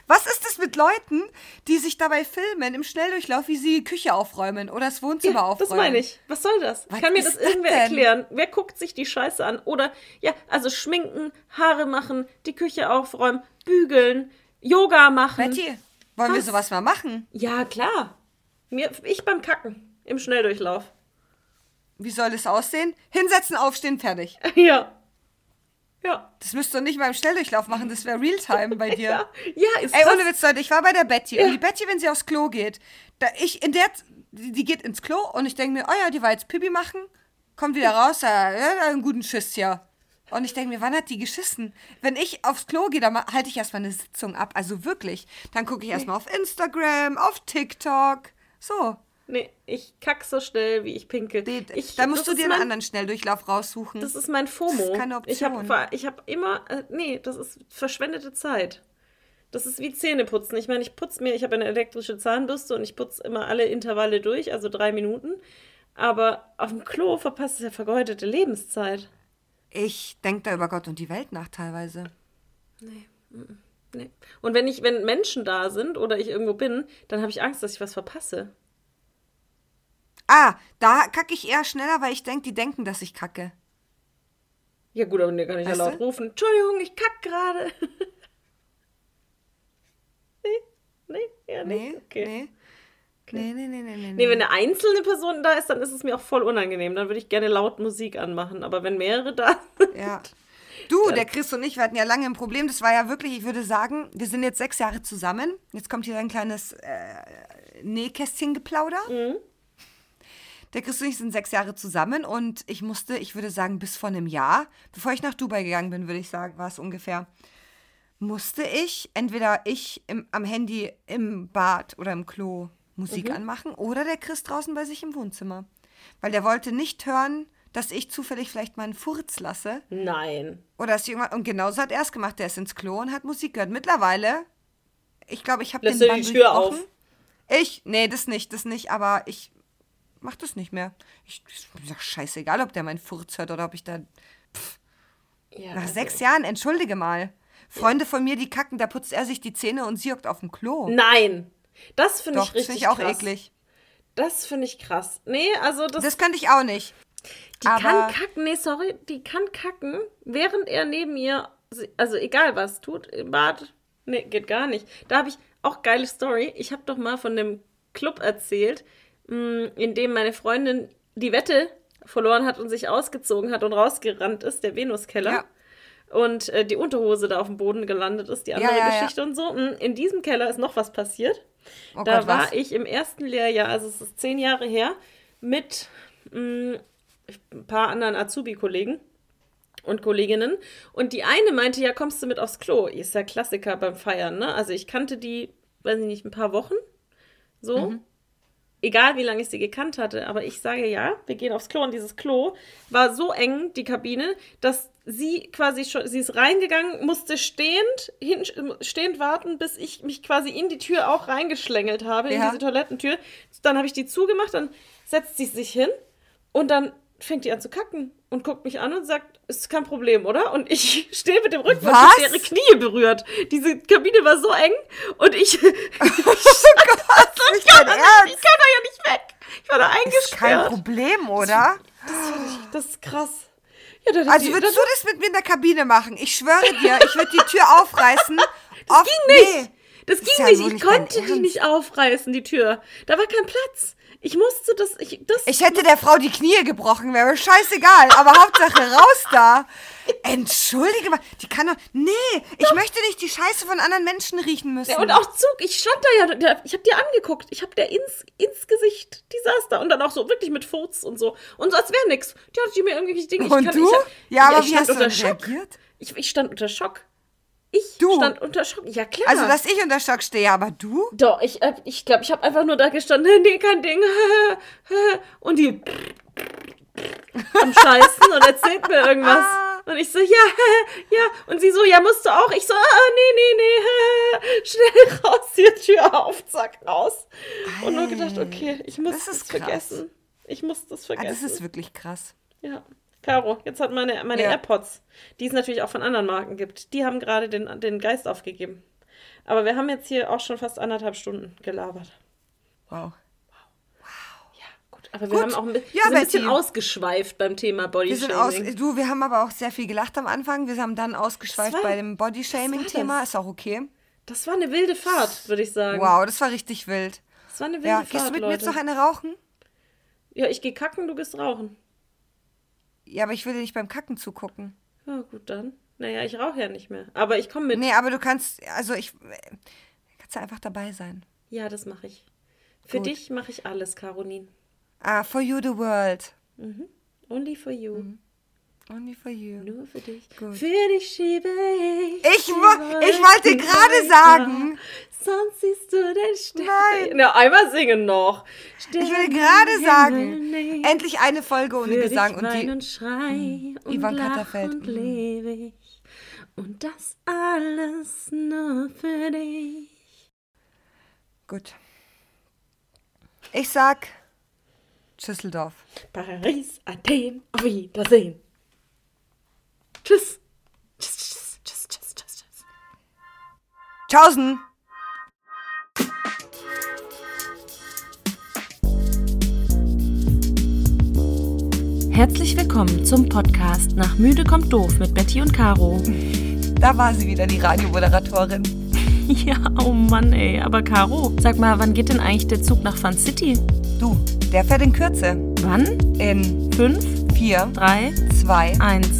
Was ist es mit Leuten, die sich dabei filmen im Schnelldurchlauf, wie sie die Küche aufräumen oder das Wohnzimmer Ja, aufräumen? das meine ich. Was soll das? Was Kann mir das das irgendwer denn? erklären? Wer guckt sich die Scheiße an? Oder, ja, also schminken, Haare machen, die Küche aufräumen, bügeln, Yoga machen. Betty, wollen wir Was? sowas mal machen? Ja, klar. Mir, ich beim Kacken im Schnelldurchlauf. Wie soll es aussehen? Hinsetzen, aufstehen, fertig. Ja. Ja. Das müsst ihr nicht mal im Schnelldurchlauf machen, das wäre Realtime bei dir. Ja, ja ist Ey, ohne Witz, Leute, ich war bei der Betty. Ja. Und die Betty, wenn sie aufs Klo geht, da ich in der, die, geht ins Klo und ich denke mir, oh ja, die war jetzt Pipi machen, kommt wieder raus, ja, ja, einen guten Schiss hier. Und ich denke mir, wann hat die geschissen? Wenn ich aufs Klo gehe, dann halte ich erstmal eine Sitzung ab. Also wirklich. Dann gucke ich erstmal auf Instagram, auf TikTok. So. Nee, ich kack so schnell, wie ich pinkel. Die, ich, da musst du dir einen mein, anderen Schnelldurchlauf raussuchen. Das ist mein FOMO. Das ist keine Ich habe Option. ich hab immer, äh, nee, das ist verschwendete Zeit. Das ist wie Zähneputzen. Ich meine, ich putze mir, ich habe eine elektrische Zahnbürste und ich putze immer alle Intervalle durch, also drei Minuten. Aber auf dem Klo verpasst es ja vergeudete Lebenszeit. Ich denke da über Gott und die Welt nach teilweise. Nee. nee. Und wenn ich, wenn Menschen da sind oder ich irgendwo bin, dann habe ich Angst, dass ich was verpasse. Ah, da kacke ich eher schneller, weil ich denke, die denken, dass ich kacke. Ja gut, aber dann kann ich ja laut du? rufen. Entschuldigung, ich kack gerade. nee, nee, ja, nee. Nee, okay. nee. Nee, nee, nee, nee, nee. Nee, wenn eine einzelne Person da ist, dann ist es mir auch voll unangenehm. Dann würde ich gerne laut Musik anmachen. Aber wenn mehrere da sind. Ja. Du, der Chris und ich, wir hatten ja lange ein Problem. Das war ja wirklich, ich würde sagen, wir sind jetzt sechs Jahre zusammen. Jetzt kommt hier ein kleines äh, Nähkästchen-Geplauder. Der Chris und ich sind sechs Jahre zusammen und ich musste, ich würde sagen, bis vor einem Jahr, bevor ich nach Dubai gegangen bin, würde ich sagen, war es ungefähr, musste ich entweder ich im, am Handy im Bad oder im Klo Musik anmachen oder der Chris draußen bei sich im Wohnzimmer. Weil der wollte nicht hören, dass ich zufällig vielleicht mal einen Furz lasse. Nein. Oder dass jemand, und genauso hat er es gemacht. Der ist ins Klo und hat Musik gehört. Mittlerweile, ich glaube, ich habe den Bann die Tür auf? Ich, nee, das nicht, das nicht, aber ich mach das nicht mehr. Ich, ich sag scheißegal, ob der meinen Furz hört oder ob ich da. Ja, Nach also- sechs Jahren, entschuldige mal. Freunde von mir, die kacken, da putzt er sich die Zähne und sie hockt auf dem Klo. Nein. Das finde ich das richtig finde ich auch krass. eklig. Das finde ich krass. Nee, also das, Das könnte ich auch nicht. die aber- kann kacken. Nee, sorry, die kann kacken, während er neben ihr, also egal was tut, im Bad. Nee, geht gar nicht. Da habe ich auch geile Story. Ich habe doch mal von dem Club erzählt, mh, in dem meine Freundin die Wette verloren hat und sich ausgezogen hat und rausgerannt ist, der Venuskeller. Ja. Und äh, die Unterhose da auf dem Boden gelandet ist, die andere ja, ja. Geschichte und so. Mh, In diesem Keller ist noch was passiert. Oh da Gott, war was? ich im ersten Lehrjahr, also es ist zehn Jahre her, mit mh, ein paar anderen Azubi-Kollegen und Kolleginnen. Und die eine meinte, ja, kommst du mit aufs Klo? Ist ja Klassiker beim Feiern, ne? Also ich kannte die, weiß ich nicht, ein paar Wochen. So. Mhm. Egal, wie lange ich sie gekannt hatte. Aber ich sage ja, wir gehen aufs Klo. Und dieses Klo war so eng, die Kabine, dass sie quasi schon, sie ist reingegangen, musste stehend, hin, stehend warten, bis ich mich quasi in die Tür auch reingeschlängelt habe, in Ja. diese Toilettentür. Dann habe ich die zugemacht, dann setzt sie sich hin und dann fängt die an zu kacken und guckt mich an und sagt, ist kein Problem, oder? Und ich stehe mit dem Rücken und Was? hat ihre Knie berührt. Diese Kabine war so eng und ich, ich, Oh Gott, nicht dein ich kam da ja nicht weg. Ich war da Ist kein eingesperrt. Problem, oder? Das ist krass. Ja, Also die, würdest du das mit mir in der Kabine machen? Ich schwöre dir, ich würde die Tür aufreißen. Das ging nicht. Das ist ging ja nicht. Ich konnte die nicht aufreißen, die Tür. Da war kein Platz. Ich musste das. Ich, das Ich hätte der Frau die Knie gebrochen, wäre mir scheißegal. Aber Hauptsache raus da. Entschuldige mal, die kann doch. Nee, ich möchte nicht die Scheiße von anderen Menschen riechen müssen. Ja, und auch Zug, ich stand da ja, ich habe dir angeguckt, ich habe der ins, ins Gesicht, die saß da und dann auch so wirklich mit Furz und so. Und so als wäre nix. Die hat die mir irgendwelche Dinge. Ich Und kann, du? Ich, hab- Ja, aber ich wie hast du unter dann Schock. reagiert? Ich, ich stand unter Schock. Ich Du? stand unter Schock. Ja, klar. Also, dass ich unter Schock stehe, aber du? Doch, ich glaube, ich, glaub, ich habe einfach nur da gestanden, nee, kein Ding. Und die am Scheißen und erzählt mir irgendwas. Und ich so, ja, ja. Und sie so, ja, musst du auch. Ich so, ah, nee, nee, nee. Schnell raus, hier Tür auf, zack, raus. Und nur gedacht, okay, ich muss Das das, vergessen. Ich muss das Ah, vergessen. das ist wirklich krass. ja. Caro, jetzt hat meine, meine Ja. AirPods, die es natürlich auch von anderen Marken gibt, die haben gerade den, den Geist aufgegeben. Aber wir haben jetzt hier auch schon fast anderthalb Stunden gelabert. Wow. Ja, gut. Aber wir Gut. haben auch ein, Ja, ein bisschen ausgeschweift beim Thema Body Wir sind aus, du, wir haben aber auch sehr viel gelacht am Anfang. Wir haben dann ausgeschweift war- bei dem Body-Shaming-Thema. das? Ist auch okay. Das war eine wilde Fahrt, würde ich sagen. Wow, das war richtig wild. Das war eine wilde Ja, Fahrt, gehst du mit mir Leute. jetzt noch eine rauchen? Ja, ich gehe kacken, du gehst rauchen. Ja, aber ich will dir nicht beim Kacken zugucken. Ja, gut dann. Naja, ich rauche ja nicht mehr. Aber ich komme mit. Nee, aber du kannst, also ich, kannst du einfach dabei sein. Ja, das mache ich. Für Gut. dich mache ich alles, Caroline. Ah, for you the world. Only for you. Mhm. Only for you. Nur für dich. Gut. Für dich schiebe ich. Ich wo- ich wollte gerade sagen. Sonst siehst du den Stern. Nein. Na, einmal singen noch. Ich will gerade sagen, Endlich endlich eine Folge ohne für Gesang dich und wein die. und schrei und Ivan lach Katterfeld, und mm. lebe ich. Und das alles nur für dich. Gut. Ich sag Schüsseldorf. Paris, Athen, auf Wiedersehen. Tschüss. Tschüss, tschüss, tschüss, tschüss, tschüss, tschüss. Tschaußen! Herzlich willkommen zum Podcast Nach Müde kommt doof mit Betty und Caro. Da war sie wieder, die Radiomoderatorin. Ja, oh Mann, ey. Aber Caro, sag mal, wann geht denn eigentlich der Zug nach Fun City? Du, der fährt in Kürze. Wann? In Fünf, 4, drei, 2, eins.